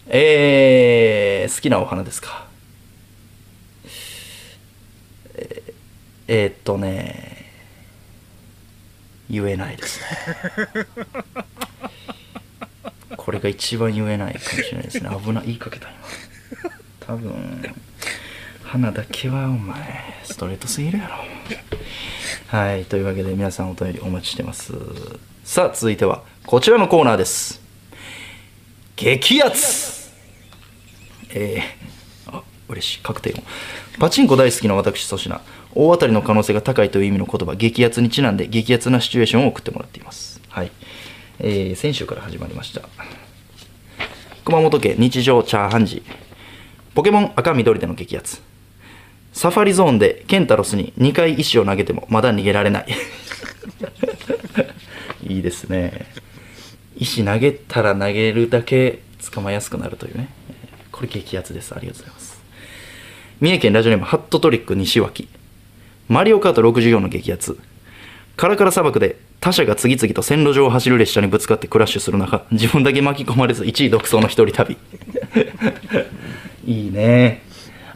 Speaker 1: えー、好きなお花ですかえーえーっとね言えないですね。<laughs> これが一番言えないかもしれないですね。危ない。言いかけた今。多分花だけはお前ストレートすぎるやろ。はいというわけで皆さんお便りお待ちしてます。さあ続いてはこちらのコーナーです。激アツ。えー、あ嬉しい。確定音パチンコ大好きな私粗品大当たりの可能性が高いという意味の言葉激アツにちなんで激アツなシチュエーションを送ってもらっています。はい、えー、先週から始まりました。熊本県日常チャーハンジ。ポケモン赤緑での激アツ。サファリゾーンでケンタロスに2回石を投げてもまだ逃げられない。<laughs> いいですね。石投げたら投げるだけ捕まえやすくなるというね。これ激アツです。ありがとうございます。三重県ラジオネームハットトリック西脇。マリオカート64の激アツ。カラカラ砂漠で他者が次々と線路上を走る列車にぶつかってクラッシュする中自分だけ巻き込まれず1位独走の一人旅。<laughs> いいね。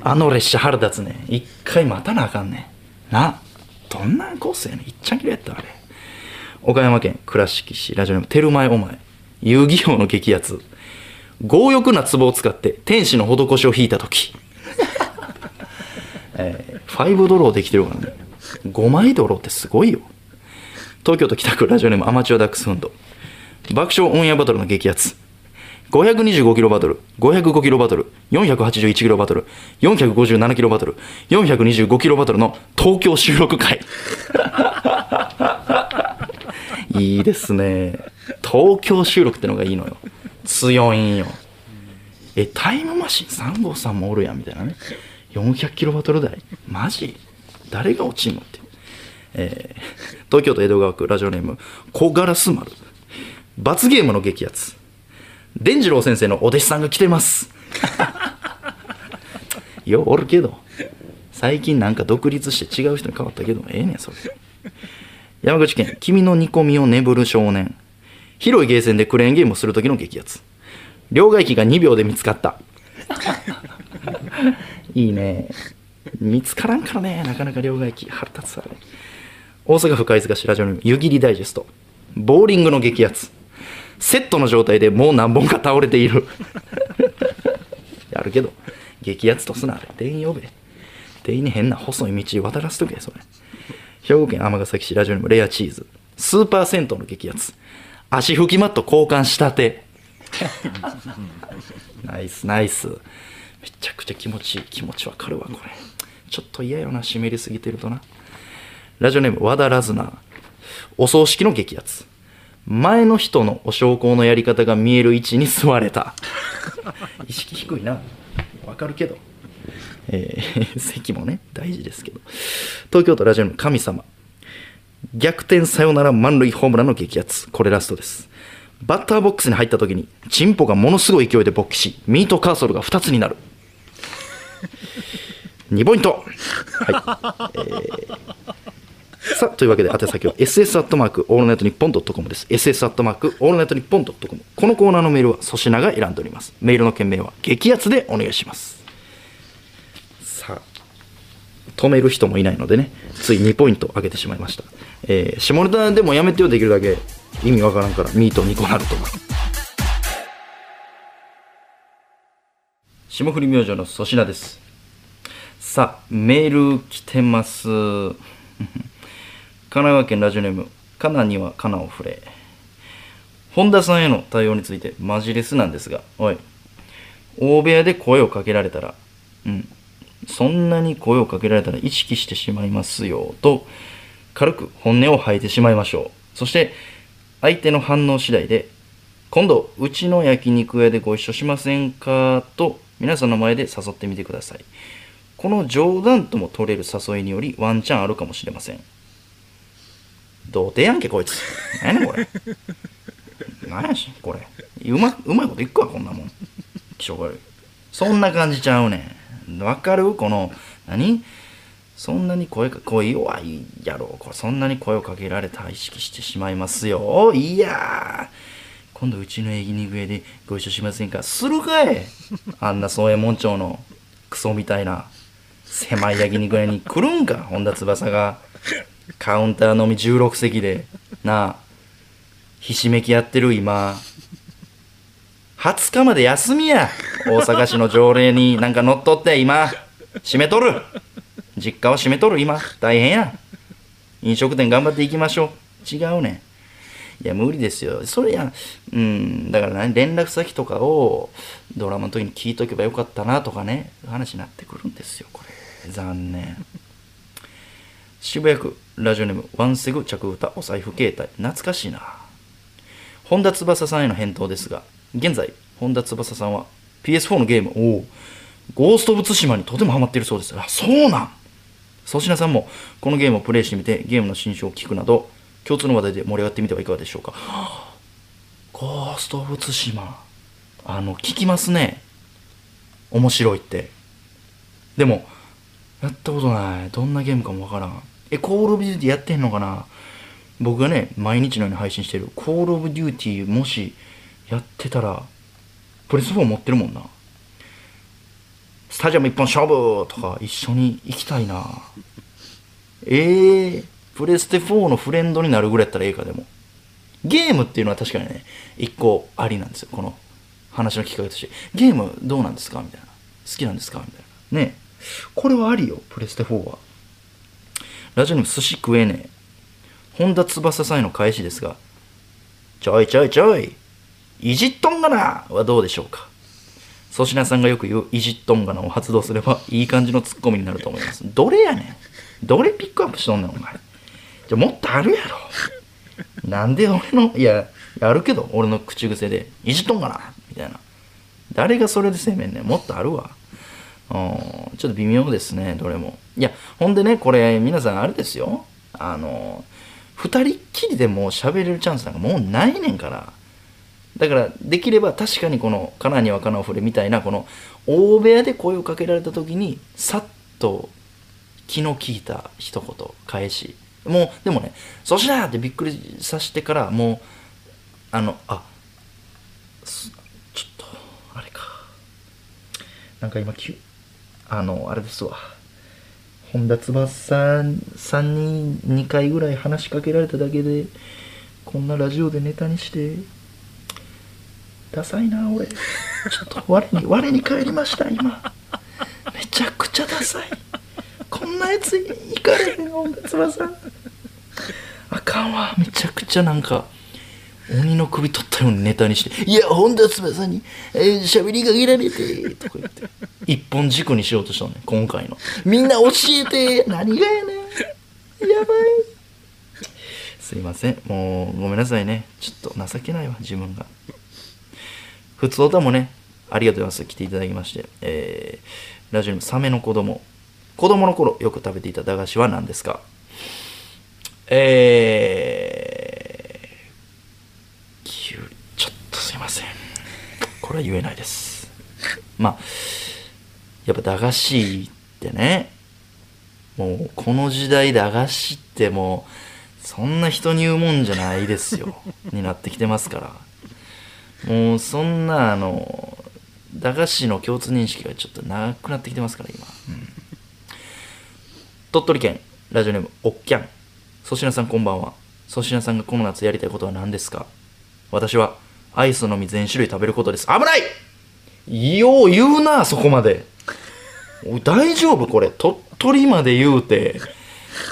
Speaker 1: あの列車腹立つね。一回待たなあかんね。な。どんなコースやねん。いっちゃんきれやったあれ。岡山県倉敷市ラジオネーム「テルマエお前」遊戯王の激アツ。強欲な壺を使って天使の施しを引いた時。えー、5ドローできてるからね5枚ドローってすごいよ東京都北区ラジオネームアマチュアダックスフンド爆笑オンエアバトルの激アツ525キロバトル、505キロバトル、481キロバトル、457キロバトル、425キロバトルの東京収録会。<laughs> いいですね。東京収録ってのがいいのよ。強いんよ。え、タイムマシン3号さんもおるやんみたいなね。400キロバトル台？マジ？誰が落ちんのって。えー東京都江戸川区ラジオネーム小ガラス丸。罰ゲームの激アツ。伝次郎先生のお弟子さんが来てます。<laughs> よおるけど最近なんか独立して違う人に変わったけどええねんそれ。山口県君の煮込みを眠る少年。広いゲーセンでクレーンゲームをする時の激アツ。両替機が2秒で見つかった。いいね。見つからんからね。なかなか両替機。腹立つあれ。大阪府貝塚市ラジオネーム湯切りダイジェスト。ボーリングの激アツ。セットの状態でもう何本か倒れている。あるけど。激アツとすな。あれ店員呼べ店員に変な細い道渡らせとけそれ。兵庫県尼崎市ラジオネームレアチーズ。スーパー銭湯の激アツ。足拭きマット交換したて。ナイスナイス。めちゃくちゃ気持ちいい気持ちわかるわこれ。ちょっと嫌よな湿りすぎてるとな。ラジオネーム和田ラズナ。ーお葬式の激アツ。前の人のお焼香のやり方が見える位置に座れた。意識低いな。わかるけど。えー席もね大事ですけど。東京都ラジオネーム神様。逆転サヨナラ満塁ホームランの激アツ。これラストです。バッターボックスに入った時にチンポがものすごい勢いで勃起しミートカーソルが2つになる <laughs> 2ポイント。はい、えーさあというわけで宛先は ss アットマークオールナイトニッポンドットコムです。ss アットマークオールナイトニッポンドットコム。このコーナーのメールは粗品が選んでおります。メールの件名は激アツでお願いします。さあ止める人もいないのでね。つい2ポイント上げてしまいました、えー下ネタでもやめてよできるだけ意味わからんからミート2個なるとか。霜降り明星の粗品です。さあメール来てます。神奈川県ラジオネームカナにはカナを触れ。本田さんへの対応についてマジレスなんですがおい大部屋で声をかけられたらうんそんなに声をかけられたら意識してしまいますよと軽く本音を吐いてしまいましょう。そして相手の反応次第で今度うちの焼肉屋でご一緒しませんか？と皆さんの前で誘ってみてください。この冗談とも取れる誘いによりワンチャンあるかもしれません。童貞やんけこいつ。何やねんこれ。何やしこれ。うまうまいこといくかこんなもん。気性悪い。そんな感じちゃうねん。わかる？この何？そんなに声か声弱いやろ。これそんなに声をかけられた意識してしまいますよ。いやー。今度うちの焼肉屋でご一緒しませんか？するかい！あんな宗右衛門町のクソみたいな。狭い焼肉屋に来るんか？本田翼が。カウンターのみ16席で。なあ。ひしめきやってる今。20日まで休みや。大阪市の条例になんか乗っ取って今。閉めとる。実家は閉めとる今。大変や。飲食店頑張っていきましょう。違うね。んいや無理ですよ。それやうん。だから何連絡先とかをドラマの時に聞いとけばよかったなとかね。話になってくるんですよこれ。残念。渋谷区ラジオネームワンセグ着歌お財布携帯。懐かしいな。本田翼さんへの返答ですが現在本田翼さんは PS4 のゲームおおゴースト・オブ・ツシマにとてもハマっているそうです。あそうなん。粗品さんもこのゲームをプレイしてみてゲームの新章を聞くなど共通の話題で盛り上がってみてはいかがでしょうか。<gasps> ゴースト・オブ・ツシマあの聞きますね。面白いって。でもやったことない。どんなゲームかもわからん。えコール・オブ・デューティーやってんのかな？僕がね毎日のように配信してる。コール・オブ・デューティーもしやってたらプレス4持ってるもんな。スタジアム一本勝負とか一緒に行きたいな。ええプレステ4のフレンドになるぐらいやったらええかでも。ゲームっていうのは確かにね一個ありなんですよ。この話のきっかけとして。ゲームどうなんですか？みたいな。好きなんですか？みたいな。ね。これはありよプレステ4は。ラジオネーム寿司食えねえ。本田翼さんへの返しですがちょいちょいちょいいじっとんがなはどうでしょうか。粗品さんがよく言ういじっとんがなを発動すればいい感じのツッコミになると思います。どれやねん。どれピックアップしとんねんお前。じゃもっとあるやろ。なんで俺のいやあるけど俺の口癖でいじっとんがなみたいな。誰がそれで責めんねん。もっとあるわ。うん。ちょっと微妙ですねどれも。いやほんでねこれ皆さんあれですよ。あの二人っきりでもう喋れるチャンスなんかもうないねんから。だからできれば確かにこの「カナにはカナを振れ」みたいなこの大部屋で声をかけられた時にさっと気の利いた一言返し。もうでもね「そしな!」ってびっくりさせてからもうあのあちょっとあれか。なんか今急あのあれですわ。本田翼さんに2回ぐらい話しかけられただけでこんなラジオでネタにしてダサいな俺。ちょっと <laughs> 我に我に返りました今。めちゃくちゃダサい。こんなやついかれへん本田翼あかんわ。めちゃくちゃなんか鬼の首取ったようにネタにして「いや本田翼にえー喋、りかけられて」とか言って。一本軸にしようとしたのね今回の。みんな教えて何がやねん。やばい。すいません。もうごめんなさいね。ちょっと情けないわ自分が。普通歌もねありがとうございます。来ていただきましてえー、ラジオネームサメの子供。子供の頃よく食べていた駄菓子は何ですか？えー、きゅうりちょっとすいません。これは言えないです。まあやっぱ駄菓子ってねもうこの時代駄菓子ってもうそんな人に言うもんじゃないですよ。<laughs> になってきてますから。もうそんなあの駄菓子の共通認識がちょっとなくなってきてますから今、うん。鳥取県ラジオネームおっきゃん。粗品さんこんばんは。粗品さんがこの夏やりたいことは何ですか？私はアイスのみ全種類食べることです。危ない！よう言うなそこまで。大丈夫？これ。鳥取まで言うて。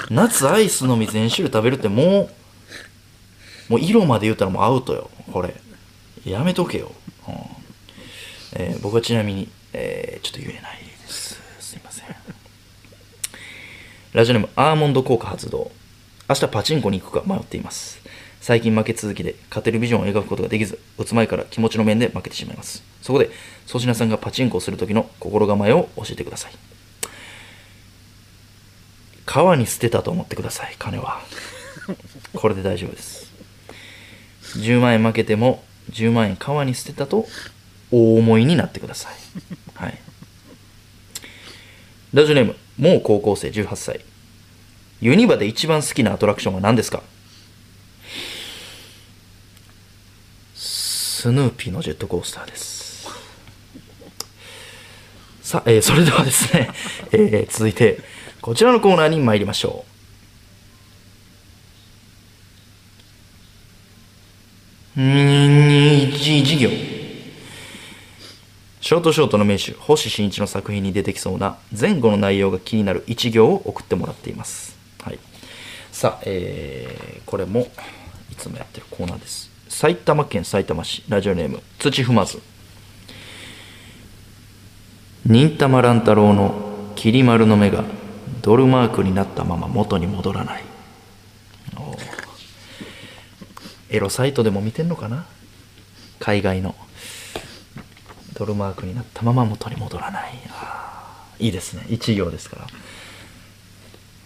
Speaker 1: 夏アイスのみ全種類食べるってもうもう色まで言うたらもうアウトよ。これ。やめとけよ、うん。えー僕はちなみに、えーちょっと言えないです。すいません。ラジオネームアーモンド効果発動。明日パチンコに行くか迷っています。最近負け続きで勝てるビジョンを描くことができず打つ前から気持ちの面で負けてしまいます。そこで粗品さんがパチンコをする時の心構えを教えてください。川に捨てたと思ってください金は。これで大丈夫です。10万円負けても10万円川に捨てたと大思いになってください。はい。ラジオネームもう高校生18歳。ユニバで一番好きなアトラクションは何ですか？スヌーピーのジェットコースターです。さあ、えーそれではですね、<laughs> えー続いてこちらのコーナーに参りましょう。二次事業。ショートショートの名手星新一の作品に出てきそうな前後の内容が気になる一行を送ってもらっています、はい、さあ、えーこれもいつもやってるコーナーです。埼玉県埼玉市ラジオネーム土踏まず。忍たま乱太郎のきり丸の目がドルマークになったまま元に戻らない。エロサイトでも見てんのかな？海外の。ドルマークになったまま元に戻らない。いいですね。一行ですから。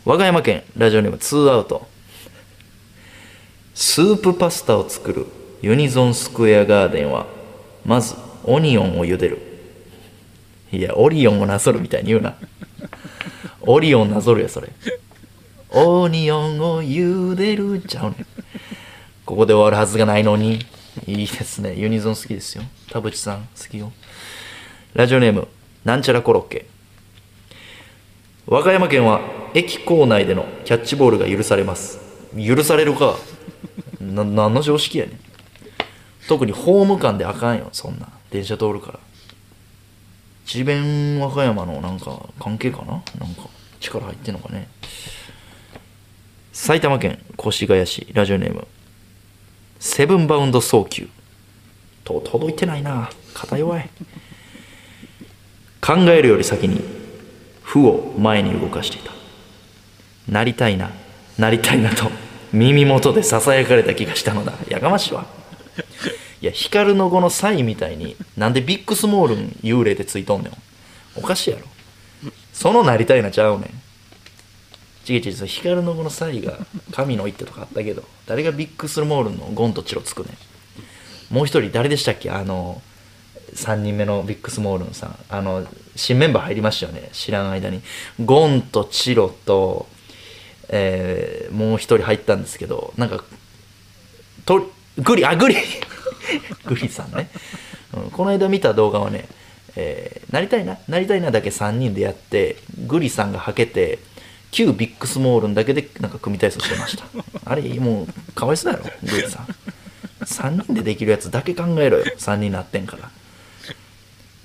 Speaker 1: 和歌山県ラジオネーム2アウト。スープパスタを作るユニゾンスクエアガーデンはまずオニオンを茹でる。いやオリオンをなぞるみたいに言うな。<laughs> オリオンなぞるやそれ。オニオンを茹でるちゃうねん。ここで終わるはずがないのに。いいですね。ユニゾン好きですよ。田淵さん好きよ。ラジオネームなんちゃらコロッケ。和歌山県は駅構内でのキャッチボールが許されます許されるかな何の常識やねん。特にホーム間であかんよそんな。電車通るから。智弁和歌山のなんか関係かな？なんか力入ってんのかね？埼玉県越谷市ラジオネーム。セブンバウンド早急と届いてないな。肩弱い。考えるより先に負を前に動かしていた。なりたいななりたいなと。耳元でささやかれた気がしたのだ。やかましいわ。いや光の子のサイみたいになんでビッグスモールン幽霊でついとんねん。おかしいやろ。そのなりたいなちゃうねん。ちげちげそ光の子のサイが神の一手とかあったけど誰がビッグスモールンのゴンとチロつくねん。もう一人誰でしたっけ？あの3人目のビッグスモールンさん。あの新メンバー入りましたよね。知らん間に。ゴンとチロと、えーもう一人入ったんですけどなんかとグリあグリ <laughs> グリさんね、うんこの間見た動画はね、えーなりたいななりたいなだけ3人でやってグリさんがはけて旧ビッグスモールンだけでなんか組体操してました。<laughs> あれもうかわいそうやろグーさん。3人でできるやつだけ考えろよ3人なってんから。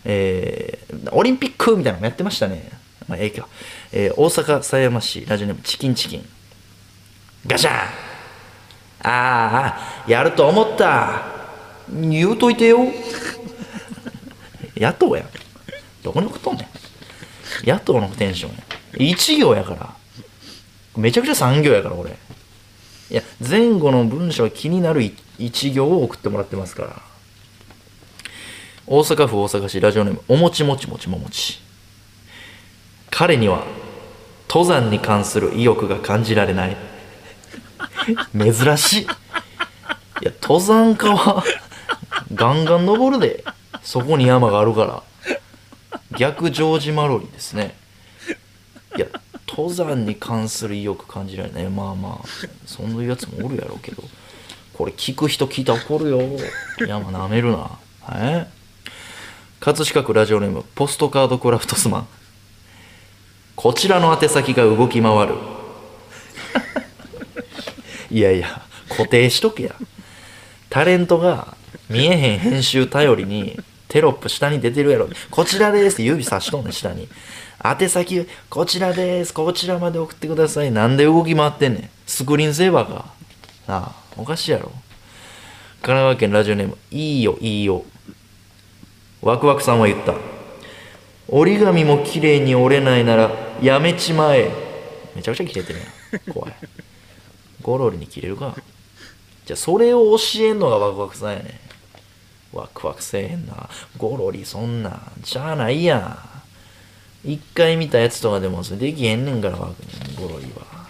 Speaker 1: えー、オリンピックみたいなのもやってましたね。まあええか、えー大阪狭山市ラジオネームチキンチキン。ガシャンああやると思った。言うといてよ。野党や。どこに送っとんねん。野党のテンションや。一行やから。めちゃくちゃ産業やから俺。いや前後の文章が気になる一行を送ってもらってますから。大阪府大阪市ラジオネームおもちもちもちももち。彼には登山に関する意欲が感じられない。珍しい。いや登山家はガンガン登るで。そこに山があるから。逆ジョージ・マロリーですね。いや登山に関する意欲感じられない。まあまあそんなやつもおるやろうけど。これ聞く人聞いたら怒るよ。山なめるな。え？葛飾区ラジオネームポストカードクラフトスマン。こちらの宛先が動き回る。<laughs> いやいや固定しとけや。タレントが見えへん編集頼りにテロップ下に出てるやろ。こちらですって指さしとんねん下に。宛先こちらですこちらまで送ってください。なんで動き回ってんねん。スクリーンセーバーか。なあおかしいやろ。神奈川県ラジオネームいいよいいよ。ワクワクさんは言った。折り紙も綺麗に折れないならやめちまえ。めちゃくちゃ切れてるやん。怖い。ゴロリに切れるか。じゃあそれを教えんのがワクワクさんやね。んワクワクせえへんな。ゴロリそんなんじゃあないや。ん一回見たやつとかでもそれできへんねんからワクゴロリは。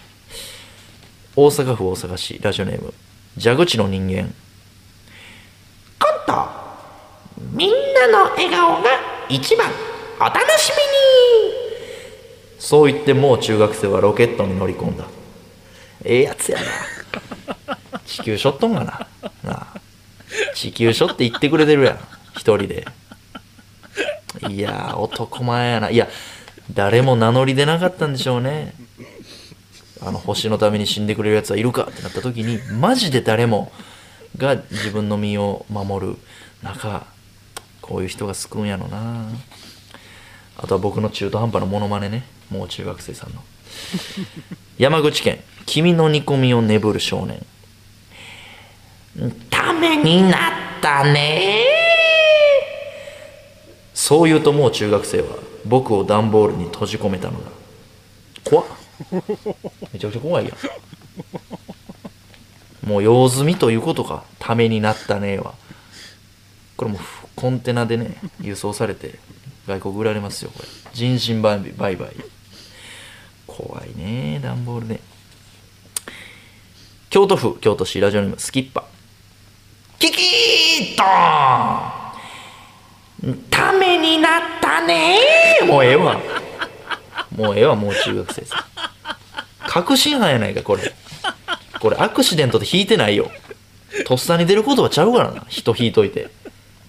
Speaker 1: 大阪府大阪市。ラジオネーム。蛇口の人間。コント。みんなの笑顔が一番。お楽しみに。そう言ってもう中学生はロケットに乗り込んだ。ええやつやな。地球しょっとんがな。なあ。地球しょって言ってくれてるやん。一人で。いや男前やな。いや誰も名乗り出なかったんでしょうね。あの星のために死んでくれるやつはいるかってなった時にマジで誰もが自分の身を守る中こういう人が救うんやろな。あとは僕の中途半端なモノマネね。もう中学生さんの。<laughs> 山口県。君の煮込みを眠る少年。ためになったね。そう言うともう中学生は僕を段ボールに閉じ込めたのだ。怖っ。めちゃくちゃ怖いやん。もう用済みということか。ためになったねえは。これもコンテナでね輸送されて。外国売られますよこれ。人身売買。怖いね段ボールね。京都府京都市ラジオネームスキッパ。キキートンためになったね。もうええわ。もうええわもう中学生さ確信犯やないかこれ。これアクシデントで引いてないよ。とっさに出ることはちゃうからな。人引いといて。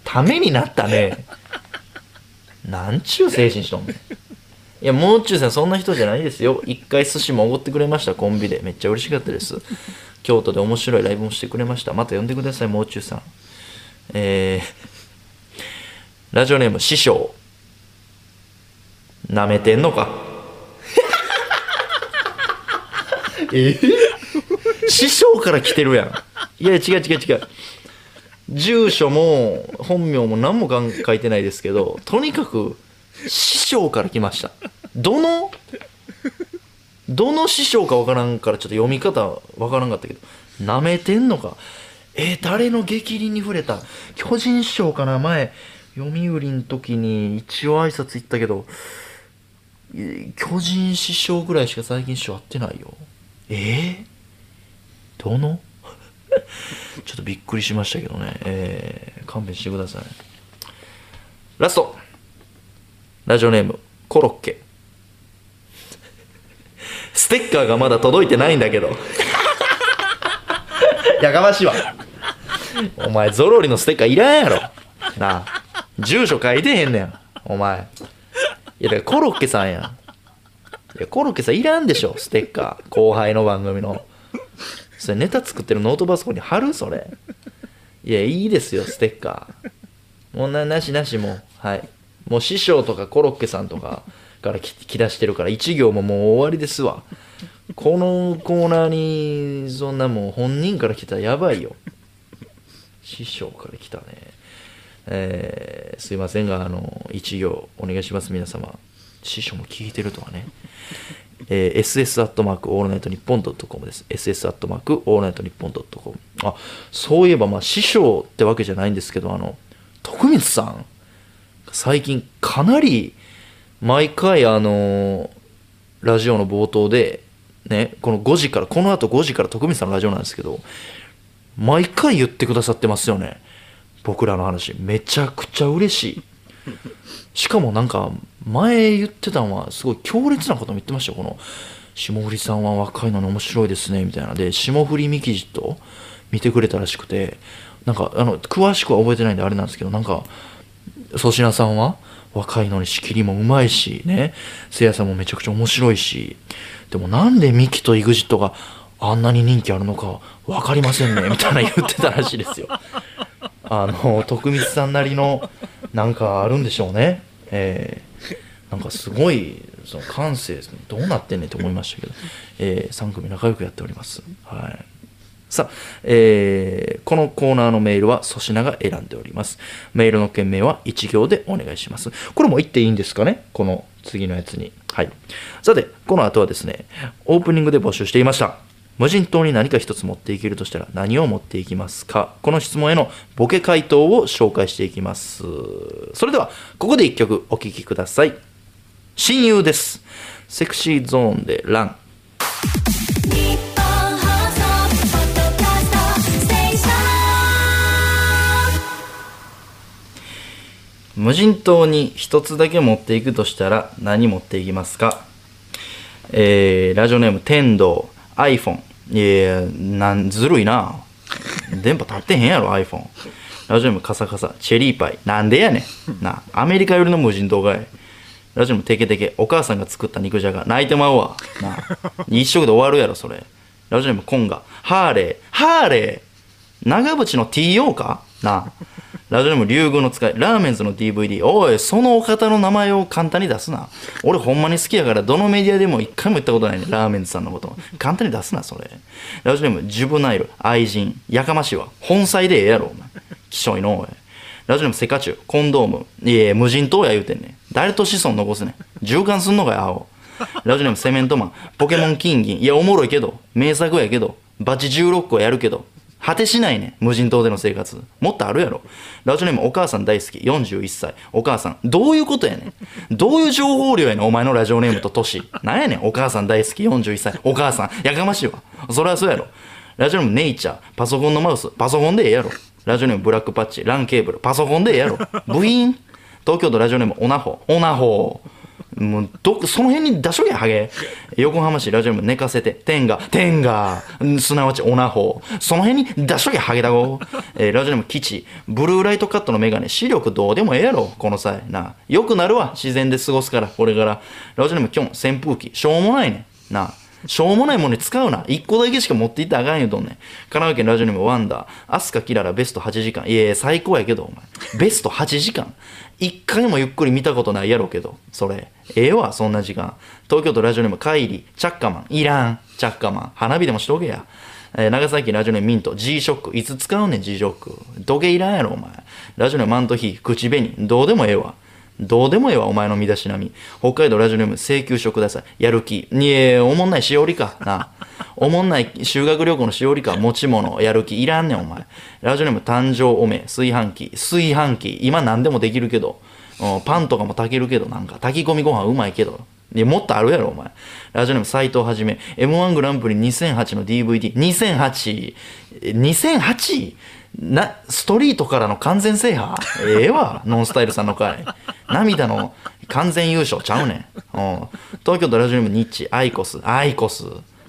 Speaker 1: ためになったね。なんちゅう精神しとんねん。いやもう中さんそんな人じゃないですよ。一回寿司もおごってくれましたコンビで。めっちゃ嬉しかったです。京都で面白いライブもしてくれました。また呼んでくださいもう中さん。えー、ラジオネーム師匠。なめてんのか？<laughs> え？師匠から来てるやん。いや違う違う違う住所も本名も何も書いてないですけどとにかく師匠から来ました。どのどの師匠かわからんからちょっと読み方わからんかったけどなめてんのか。えー誰の激鱗に触れた？巨人師匠かな？前読売の時に一応挨拶行ったけど巨人師匠ぐらいしか最近師匠会ってないよ。えー、どの？<laughs> ちょっとびっくりしましたけどね。えー、勘弁してください。ラストラジオネーム、コロッケ。<laughs> ステッカーがまだ届いてないんだけど。<laughs> やかましいわ。お前、ゾロリのステッカーいらんやろ。なあ。住所書いてへんねん。お前。いや、だからコロッケさんやん。いやコロッケさんいらんでしょステッカー後輩の番組のそれネタ作ってるノートパソコンに貼る？それ。いやいいですよステッカー。もうななしなしもはい。もう師匠とかコロッケさんとかからき来だしてるから一行ももう終わりですわ。このコーナーにそんなもう本人から来たらやばいよ。師匠から来たね。えーすいませんがあの一行お願いします皆様。師匠も聞いてるとはね。えー ss アットマークオールナイトニッポンドットコムです。ss アットマークオールナイトニッポンドットコムあそういえばまあ師匠ってわけじゃないんですけどあの徳光さん最近かなり毎回あのラジオの冒頭でねこの5時からこの後5時から徳光さんのラジオなんですけど毎回言ってくださってますよね。僕らの話。めちゃくちゃ嬉しい。しかもなんか前言ってたのはすごい強烈なことも言ってましたよ。この霜降りさんは若いのに面白いですねみたいな。で霜降りミキジと見てくれたらしくてなんかあの詳しくは覚えてないんであれなんですけどなんか粗品さんは若いのに仕切りもうまいしね。せいやさんもめちゃくちゃ面白いし。でもなんでミキと EXIT があんなに人気あるのか分かりませんねみたいな言ってたらしいですよ。あの徳光さんなりのなんかあるんでしょうねえー、なんかすごいその感性どうなってんねんと思いましたけど、えー、3組仲良くやっておりますはいさあ、えーこのコーナーのメールは粗品が選んでおります。メールの件名は1行でお願いします。これも言っていいんですかね？この次のやつに。はい。さて、この後はですね、オープニングで募集していました。無人島に何か一つ持っていけるとしたら何を持っていきますか？この質問へのボケ回答を紹介していきます。それでは、ここで1曲お聴きください。親友です。セクシーゾーンでラン。無人島に一つだけ持っていくとしたら何持っていきますか？えー、ラジオネーム天童 iPhone いやいやなんずるいな。電波立ってへんやろ iPhone ラジオネームカサカサ。チェリーパイ。なんでやねん。なアメリカ寄りの無人島かいラジオネームテケテケ。お母さんが作った肉じゃが。泣いてまうわ。な一食で終わるやろそれ。ラジオネームコンガ。ハーレー。ハーレー。長渕の TO か？なラジオネーム竜宮の使いラーメンズの DVD おいそのお方の名前を簡単に出すな。俺ほんまに好きやからどのメディアでも一回も言ったことないね。ラーメンズさんのこと。簡単に出すなそれ。ラジオネームジュブナイル愛人。やかましいわ。本妻でええやろお前。きしょいのおい。ラジオネームセカチュウコンドーム。いやいや無人島や言うてんね誰と子孫残すね循環すんのかよアホ。ラジオネームセメントマン。ポケモン金銀。いやおもろいけど。名作やけど。バチ16個やるけど。果てしないね。無人島での生活。もっとあるやろ。ラジオネームお母さん大好き。41歳。お母さんどういうことやねん。どういう情報量やねん。お前のラジオネームと年なんやねん。お母さん大好き。41歳。お母さんやかましいわ。そりゃそうやろ。ラジオネームネイチャー。パソコンのマウス。パソコンでええやろ。ラジオネームブラックパッチ。ランケーブル。パソコンでええやろ。部員東京都ラジオネームオナホ。オナホもうどその辺に出しとけハゲ。横浜市ラジオネム寝かせて。天が。天がすなわちオナホその辺に出しとけハゲだご、えーラジオネム基地ブルーライトカットのメガネ。視力どうでもええやろこの際。なよくなるわ自然で過ごすからこれから。ラジオネームキョン扇風機。しょうもないねなしょうもないものに使うな。一個だけしか持っていったらあかんよ、どんねん。神奈川県ラジオネームワンダー。アスカキララベスト8時間。いやいや、最高やけど、お前。ベスト8時間。一回もゆっくり見たことないやろうけど、それ。ええわ、そんな時間。東京都ラジオネームカイリ。チャッカマン。いらん。チャッカマン。花火でもしとけや。えー長崎ラジオネームミント G ショックいつ使うねん G ショック土下いらんやろお前ラジオネームマントヒー口紅どうでもええわどうでもええわ、お前の身だしなみ。北海道ラジオネーム請求書ください。やる気。いえ、おもんないしおりか。な。おもんない修学旅行のしおりか。持ち物。やる気。いらんねん、お前。ラジオネーム誕生おめ。炊飯器。炊飯器。今何でもできるけど。パンとかも炊けるけど、なんか。炊き込みご飯うまいけど。いや、もっとあるやろ、お前。ラジオネーム斎藤はじめ。M1 グランプリ2008の DVD。2008。2008? な、ストリートからの完全制覇？ええわ、ノンスタイルさんの回。涙の完全優勝ちゃうねん。東京都ラジオネームニッチ、アイコス、アイコス。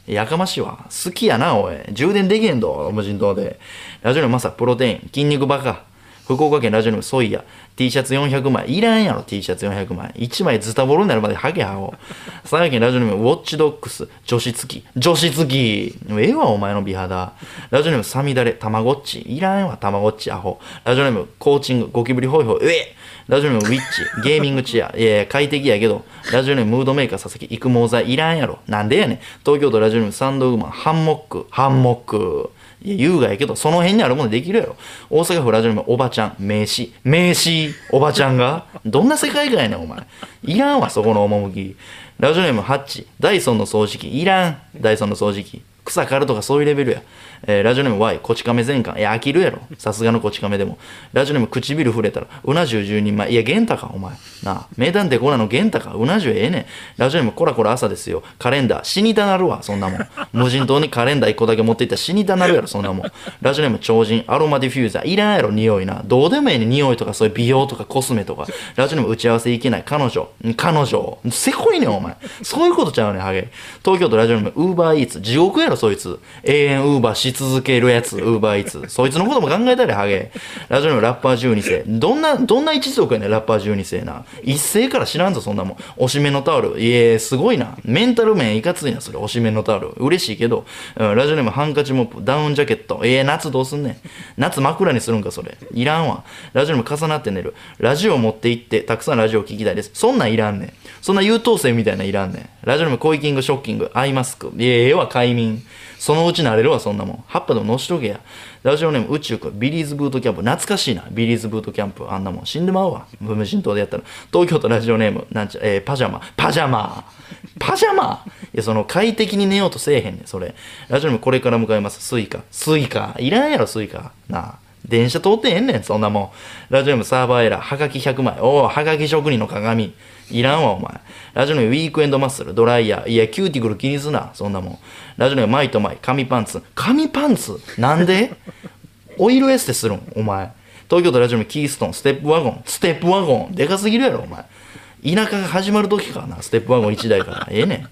Speaker 1: やかましいわ。好きやな、おい。充電できへんど、無人島で。ラジオネームマサ、プロテイン、筋肉バカ。福岡県ラジオネームソイヤ T シャツ400枚。いらんやろ T シャツ400枚。1枚ズタボロになるまでハゲハゴ <laughs> 佐賀県ラジオネームウォッチドックス。女子付き。女子付き。ええわお前の美肌。ラジオネームサミダレ。たまごっち。いらんわたまごっちアホ。ラジオネームコーチング。ゴキブリホイホイ。えラジオネームウィッチ。ゲーミングチア。いやいや快適やけど。ラジオネームムードメーカー佐々木。育毛剤。いらんやろ。なんでやねん。東京都ラジオネームサンドウーマン。ハンモック。ハンモック。いや、優雅やけど、その辺にあるものできるやろ。大阪府ラジオネームおばちゃん、名刺、名刺、おばちゃんが？どんな世界観やねん、お前。いらんわ、そこの趣。ラジオネームハッチ、ダイソンの掃除機、いらん、ダイソンの掃除機。草刈るとかそういうレベルや。えーラジオネーム Y、こち亀全巻。いや、飽きるやろ。さすがのこち亀でも。ラジオネーム唇触れたら、うな重10人前。いや、玄太か、お前。なあ、名探偵コナンの玄太か。うな重ええねん。ラジオネームコラコラ朝ですよ。カレンダー。死にたなるわ、そんなもん。無人島にカレンダー1個だけ持っていったら死にたなるやろ、そんなもん。ラジオネーム超人、アロマディフューザー。いらんやろ、匂いな。どうでもええねん、匂いとか、そういう美容とかコスメとか。ラジオネーム打ち合わせいけない。彼女。彼女。せこいねん、お前。そういうことちゃうねん、ハゲ。東京都ラジオネームウーバーイーツ。地獄やろ、そいつ。永遠ウーバー続けるやつ、ウーバーイーツ。そいつのことも考えたれ、ハゲ。ラジオネームラッパー12世。どんな、どんな一族やね、ラッパー12世な。一世から知らんぞ、そんなもん。おしめのタオル。いえ、すごいな。メンタル面いかついな、それ。おしめのタオル。嬉しいけど。うんラジオネームハンカチモップ。ダウンジャケット。ええ夏どうすんねん。夏枕にするんか、それ。いらんわ。ラジオネーム重なって寝る。ラジオ持って行って、たくさんラジオ聞きたいです。そんなんいらんねん。そんな優等生みたいないらんねん。ラジオネームコイキングショッキング。アイマスク。いや、ええわ、快眠。そのうち慣れるわ、そんなもん。葉っぱでも乗しとけや。ラジオネーム宇宙くん。ビリーズブートキャンプ。懐かしいな。ビリーズブートキャンプ。あんなもん死んでまうわ。無人島でやったら。東京都ラジオネーム。なんちゃ、えーパジャマ。パジャマ。パジャマいや、その快適に寝ようとせえへんねん、それ。ラジオネームこれから向かいます。スイカ。スイカ。いらんやろ、スイカ。なあ。電車通ってへんねん、そんなもん。ラジオネームサーバーエラー。はがき100枚。おお、はがき職人の鑑。いらんわ、お前。ラジオネームウィークエンドマッスル。ドライヤー。いや、キューティクル気にすな、そんなもん。ラジオネームマイとマイ。紙パンツ。紙パンツ？なんで？<laughs> オイルエステするん、お前。東京都ラジオネームキーストン。ステップワゴン。ステップワゴン。でかすぎるやろ、お前。田舎が始まる時かな、ステップワゴン1台から。<laughs> ええねん。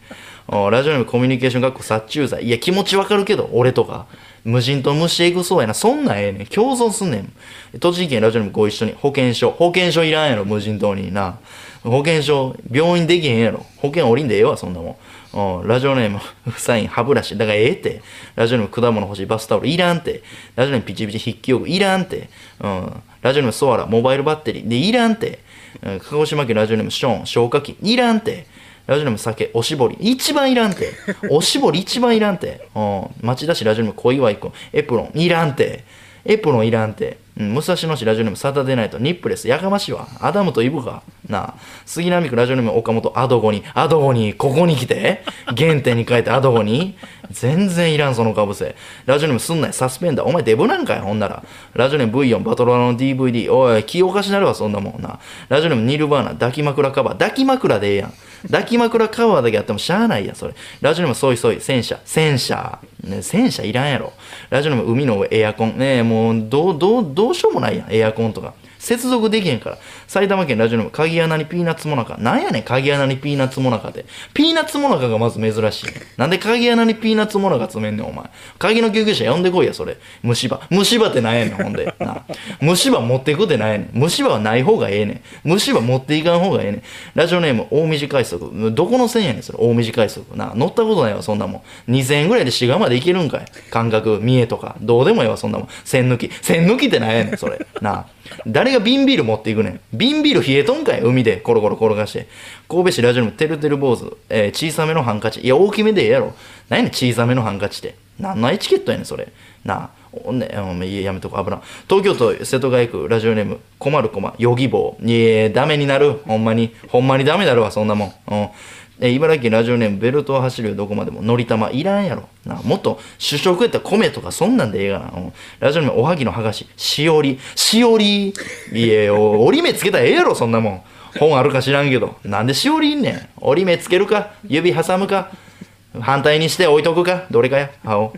Speaker 1: ラジオネームコミュニケーション学校殺虫剤。いや、気持ちわかるけど、俺とか。無人島虫エグそうやな。そんなんええねん。共存すんねん。栃木県ラジオネームご一緒に。保険証。保険証いらんやろ、無人島にな。保険証、病院できへんやろ。保険降りんでええわ、そんなもん。ラジオネーム、サイン、歯ブラシ。だからええって。ラジオネーム、果物欲しい、バスタオル。いらんって。ラジオネーム、ピチピチ筆記用具。いらんって。うん。ラジオネーム、ソアラ、モバイルバッテリー。で、いらんって。うん鹿児島県ラジオネーム、ショーン、消火器。いらんって。ラジオネーム酒、おしぼり。一番いらんて。おしぼり <laughs> 一番いらんて。うん。町田市ラジオネーム、小岩井くん。エプロン。いらんて。エプロンいらんて。うん。武蔵野市ラジオネーム、サタデーナイト。ニップレス。やかましいわ。アダムとイブか。なあ。杉並区ラジオネーム、岡本。アドゴに。アドゴに。ここに来て。原点に変えてアドゴに。全然いらん、そのかぶせ。ラジオネーム、すんなよ。サスペンダー。お前デブなんかよ、ほんなら。ラジオネーム、V4。バトロワの DVD。おい、気おかしなるわ、そんなもんな。ラジオネーム、ニルバーナ。抱き枕カバー。抱き枕でええやん。抱き枕カバーだけあってもしゃあないや、それ。ラジオネーム、ソイソイ、戦車、戦車。ね、戦車いらんやろ。ラジオネーム、海の上、エアコン。ねえ、もう、どう、どう、どうしようもないやん、エアコンとか。接続できへんから。埼玉県ラジオネーム、鍵穴にピーナッツモナカ。なんやねん、鍵穴にピーナッツモナカって。ピーナッツモナカがまず珍しいね。なんで鍵穴にピーナッツモナカ詰めんねん、お前。鍵の救急車呼んでこいや、それ。虫歯。虫歯ってなんやねん、ほんで。な虫歯持っていくってなんやねん。虫歯はない方がええねん。虫歯持っていかん方がええねん。ラジオネーム、大道快速。どこの線やねん、それ。大道快速。な乗ったことないわ、そんなもん。2000円ぐらいで滋賀まで行けるんかい。感覚、三重とか。どうでもええわ、そんなもん。線抜き。線抜きってなんやねん、それ。な誰が瓶ビール持っていくねん。瓶ビール冷えとんかい海でコロコロ転がして。神戸市ラジオネーム、てるてる坊主。えー小さめのハンカチ。いや、大きめでええやろ。何やねん、小さめのハンカチって。何のエチケットやねん、それ。なあ。おね、おん、いやめとこ、危な。東京都瀬戸外区ラジオネーム、困る困、ヨギボー。いえ、ダメになる。ほんまに。ほんまにダメだろわ、そんなもん。うん。え茨城ラジオネームベルトを走るよどこまでものりたま。いらんやろ。なもっと主食やったら米とかそんなんでええがな、うん。ラジオネームおはぎの剥がし。しおり。しおり。いえお折り目つけたらええやろそんなもん。本あるか知らんけど。なんでしおりいんねん。折り目つけるか？指挟むか？反対にして置いとくか？どれかや。青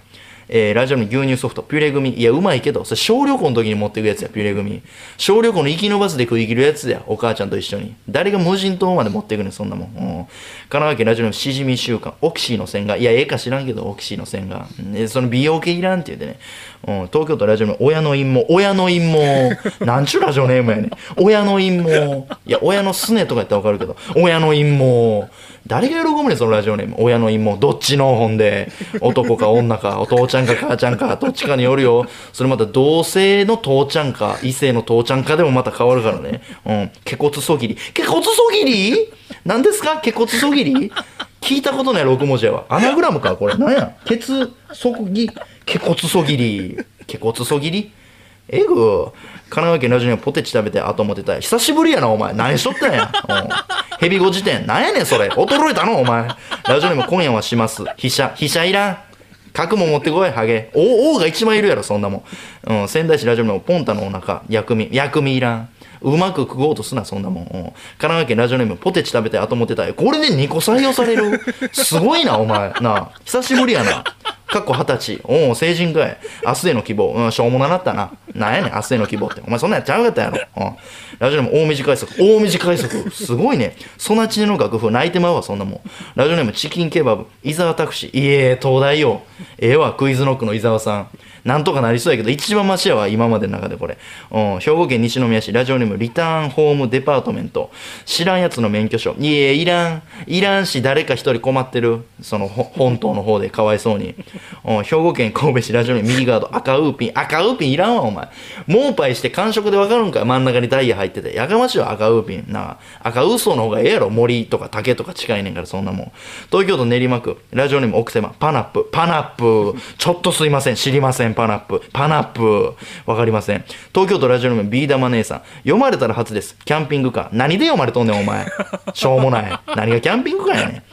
Speaker 1: えーラジオの牛乳ソフト、ピュレグミ。いや、うまいけど、それ小旅行の時に持っていくやつや、ピュレグミ。小旅行の行きのバスで食い切るやつや、お母ちゃんと一緒に。誰が無人島まで持っていくねん、そんなもん。うん、神奈川県ラジオのしじみ週間、オキシーの線が、いや、ええか知らんけど、オキシーの線が。うんえその美容系いらんって言うてね。うん、東京都ラジオネーム親の陰謀。親の陰謀なんちゅうラジオネームやねん。親の陰謀。いや親のすねとかやったら分かるけど親の陰謀。誰が喜ぶねんそのラジオネーム。親の陰謀。どっちの本で。男か女かお父ちゃんか母ちゃんかどっちかによるよ。それまた同性の父ちゃんか異性の父ちゃんかでもまた変わるからね。うん。け骨そぎり。け骨そぎり？何ですか？け骨そぎり？聞いたことない6文字やわ。アナグラムかこれ。<laughs> 何や？ケツそぎ。け骨そぎり。け骨そぎり？えぐ。神奈川県ラジオにポテチ食べて後思ってた久しぶりやなお前。何しとったんや、うん、ヘビ語辞典。なんやねんそれ。衰えたのお前。ラジオにも今夜はします。飛車飛車いらん。角も持ってこいハゲ。王王が一番いるやろそんなもん、うん、仙台市ラジオにもポンタのお腹。薬味。薬味いらんうまく食おうとすな、そんなもん。神奈川県ラジオネーム、ポテチ食べて後持ってたよ。これで2個採用される？すごいな、お前。な、久しぶりやな。かっこ二十歳。おお、成人かい。明日への希望。うん、しょうもななったな。なんやねん、明日への希望って。お前そんなんやっちゃうかったやろ。うん。ラジオネーム、大短い速。大短い速。すごいね。そなちねの楽譜、泣いてまうわ、そんなもん。ラジオネーム、チキンケバブ。伊沢拓司。いえ、東大よ。ええわ、クイズノックの伊沢さん。なんとかなりそうやけど、一番マシやわ、今までの中でこれ。うん、兵庫県西宮市、ラジオネーム、リターンホームデパートメント。知らんやつの免許証。いえ、いらん。いらんし、誰か一人困ってる。その、本島の方でかわいそうに。兵庫県神戸市、ラジオネーム、右ガード、赤ウーピン。赤ウーピンいらんわ、お前。モーパイして感触でわかるんか真ん中にダイヤ入ってて。やかましいわ、赤ウーピン。な、赤ウソの方がええやろ。森とか竹とか近いねんから、そんなもん。東京都練馬区、ラジオネーム、奥狭、パナップ。パナップ。ちょっとすいません。知りません、パナップ。パナップ。わかりません。東京都ラジオネーム、ビー玉姉さん。読まれたら初です。キャンピングカー。何で読まれとんねん、お前。しょうもない。何がキャンピングカーやねん。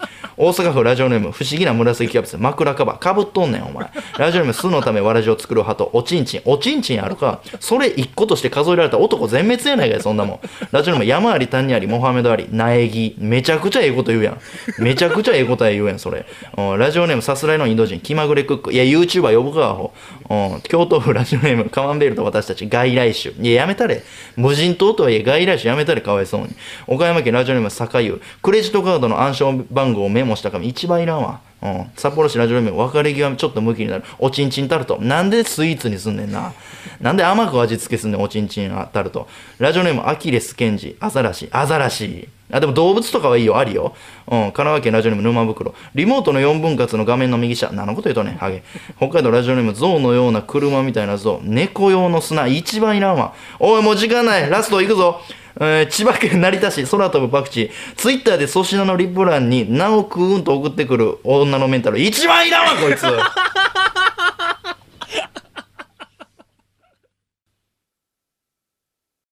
Speaker 1: 大阪府ラジオネーム、不思議な紫キャベツ、枕カバー、かぶっとんねん、お前。ラジオネーム、巣のためわらじを作る鳩、おちんちん、おちんちんあるか。それ一個として数えられた男全滅やないかい、そんなもん。ラジオネーム、山あり谷あり、モハメドあり、苗木。めちゃくちゃええこと言うやん。めちゃくちゃええこと言うやん、それ。ラジオネーム、さすらいのインド人、気まぐれクック。いや、YouTuber 呼ぶか、アホ。うん京都府ラジオネーム、カマンベールと私たち、外来種。いや、やめたれ。無人島とはいえ、外来種やめたれ、かわいそうに。岡山県ラジオネーム、坂湯。クレジットカードの暗証番号をメモもしたかも、一番いらんわ。うん、札幌市ラジオネーム別れ際ちょっと向きになる。おちんちんタルト。なんでスイーツにすんねんな。なんで甘く味付けすんねんおちんちんタルト。ラジオネームアキレスケンジ。アザラシ。アザラシ。あでも動物とかはいいよありよ、うん、神奈川県ラジオネーム沼袋。リモートの4分割の画面の右下。何のこと言うとねハゲ。北海道ラジオネーム象のような車みたいな象猫用の砂。一番いらんわ。おいもう時間ない。ラスト行くぞ。えー千葉県成田市。空飛ぶパクチー。ツイッターで粗品のリップ欄に「なおくーん」と送ってくる女のメンタル。一番いらんわこいつ。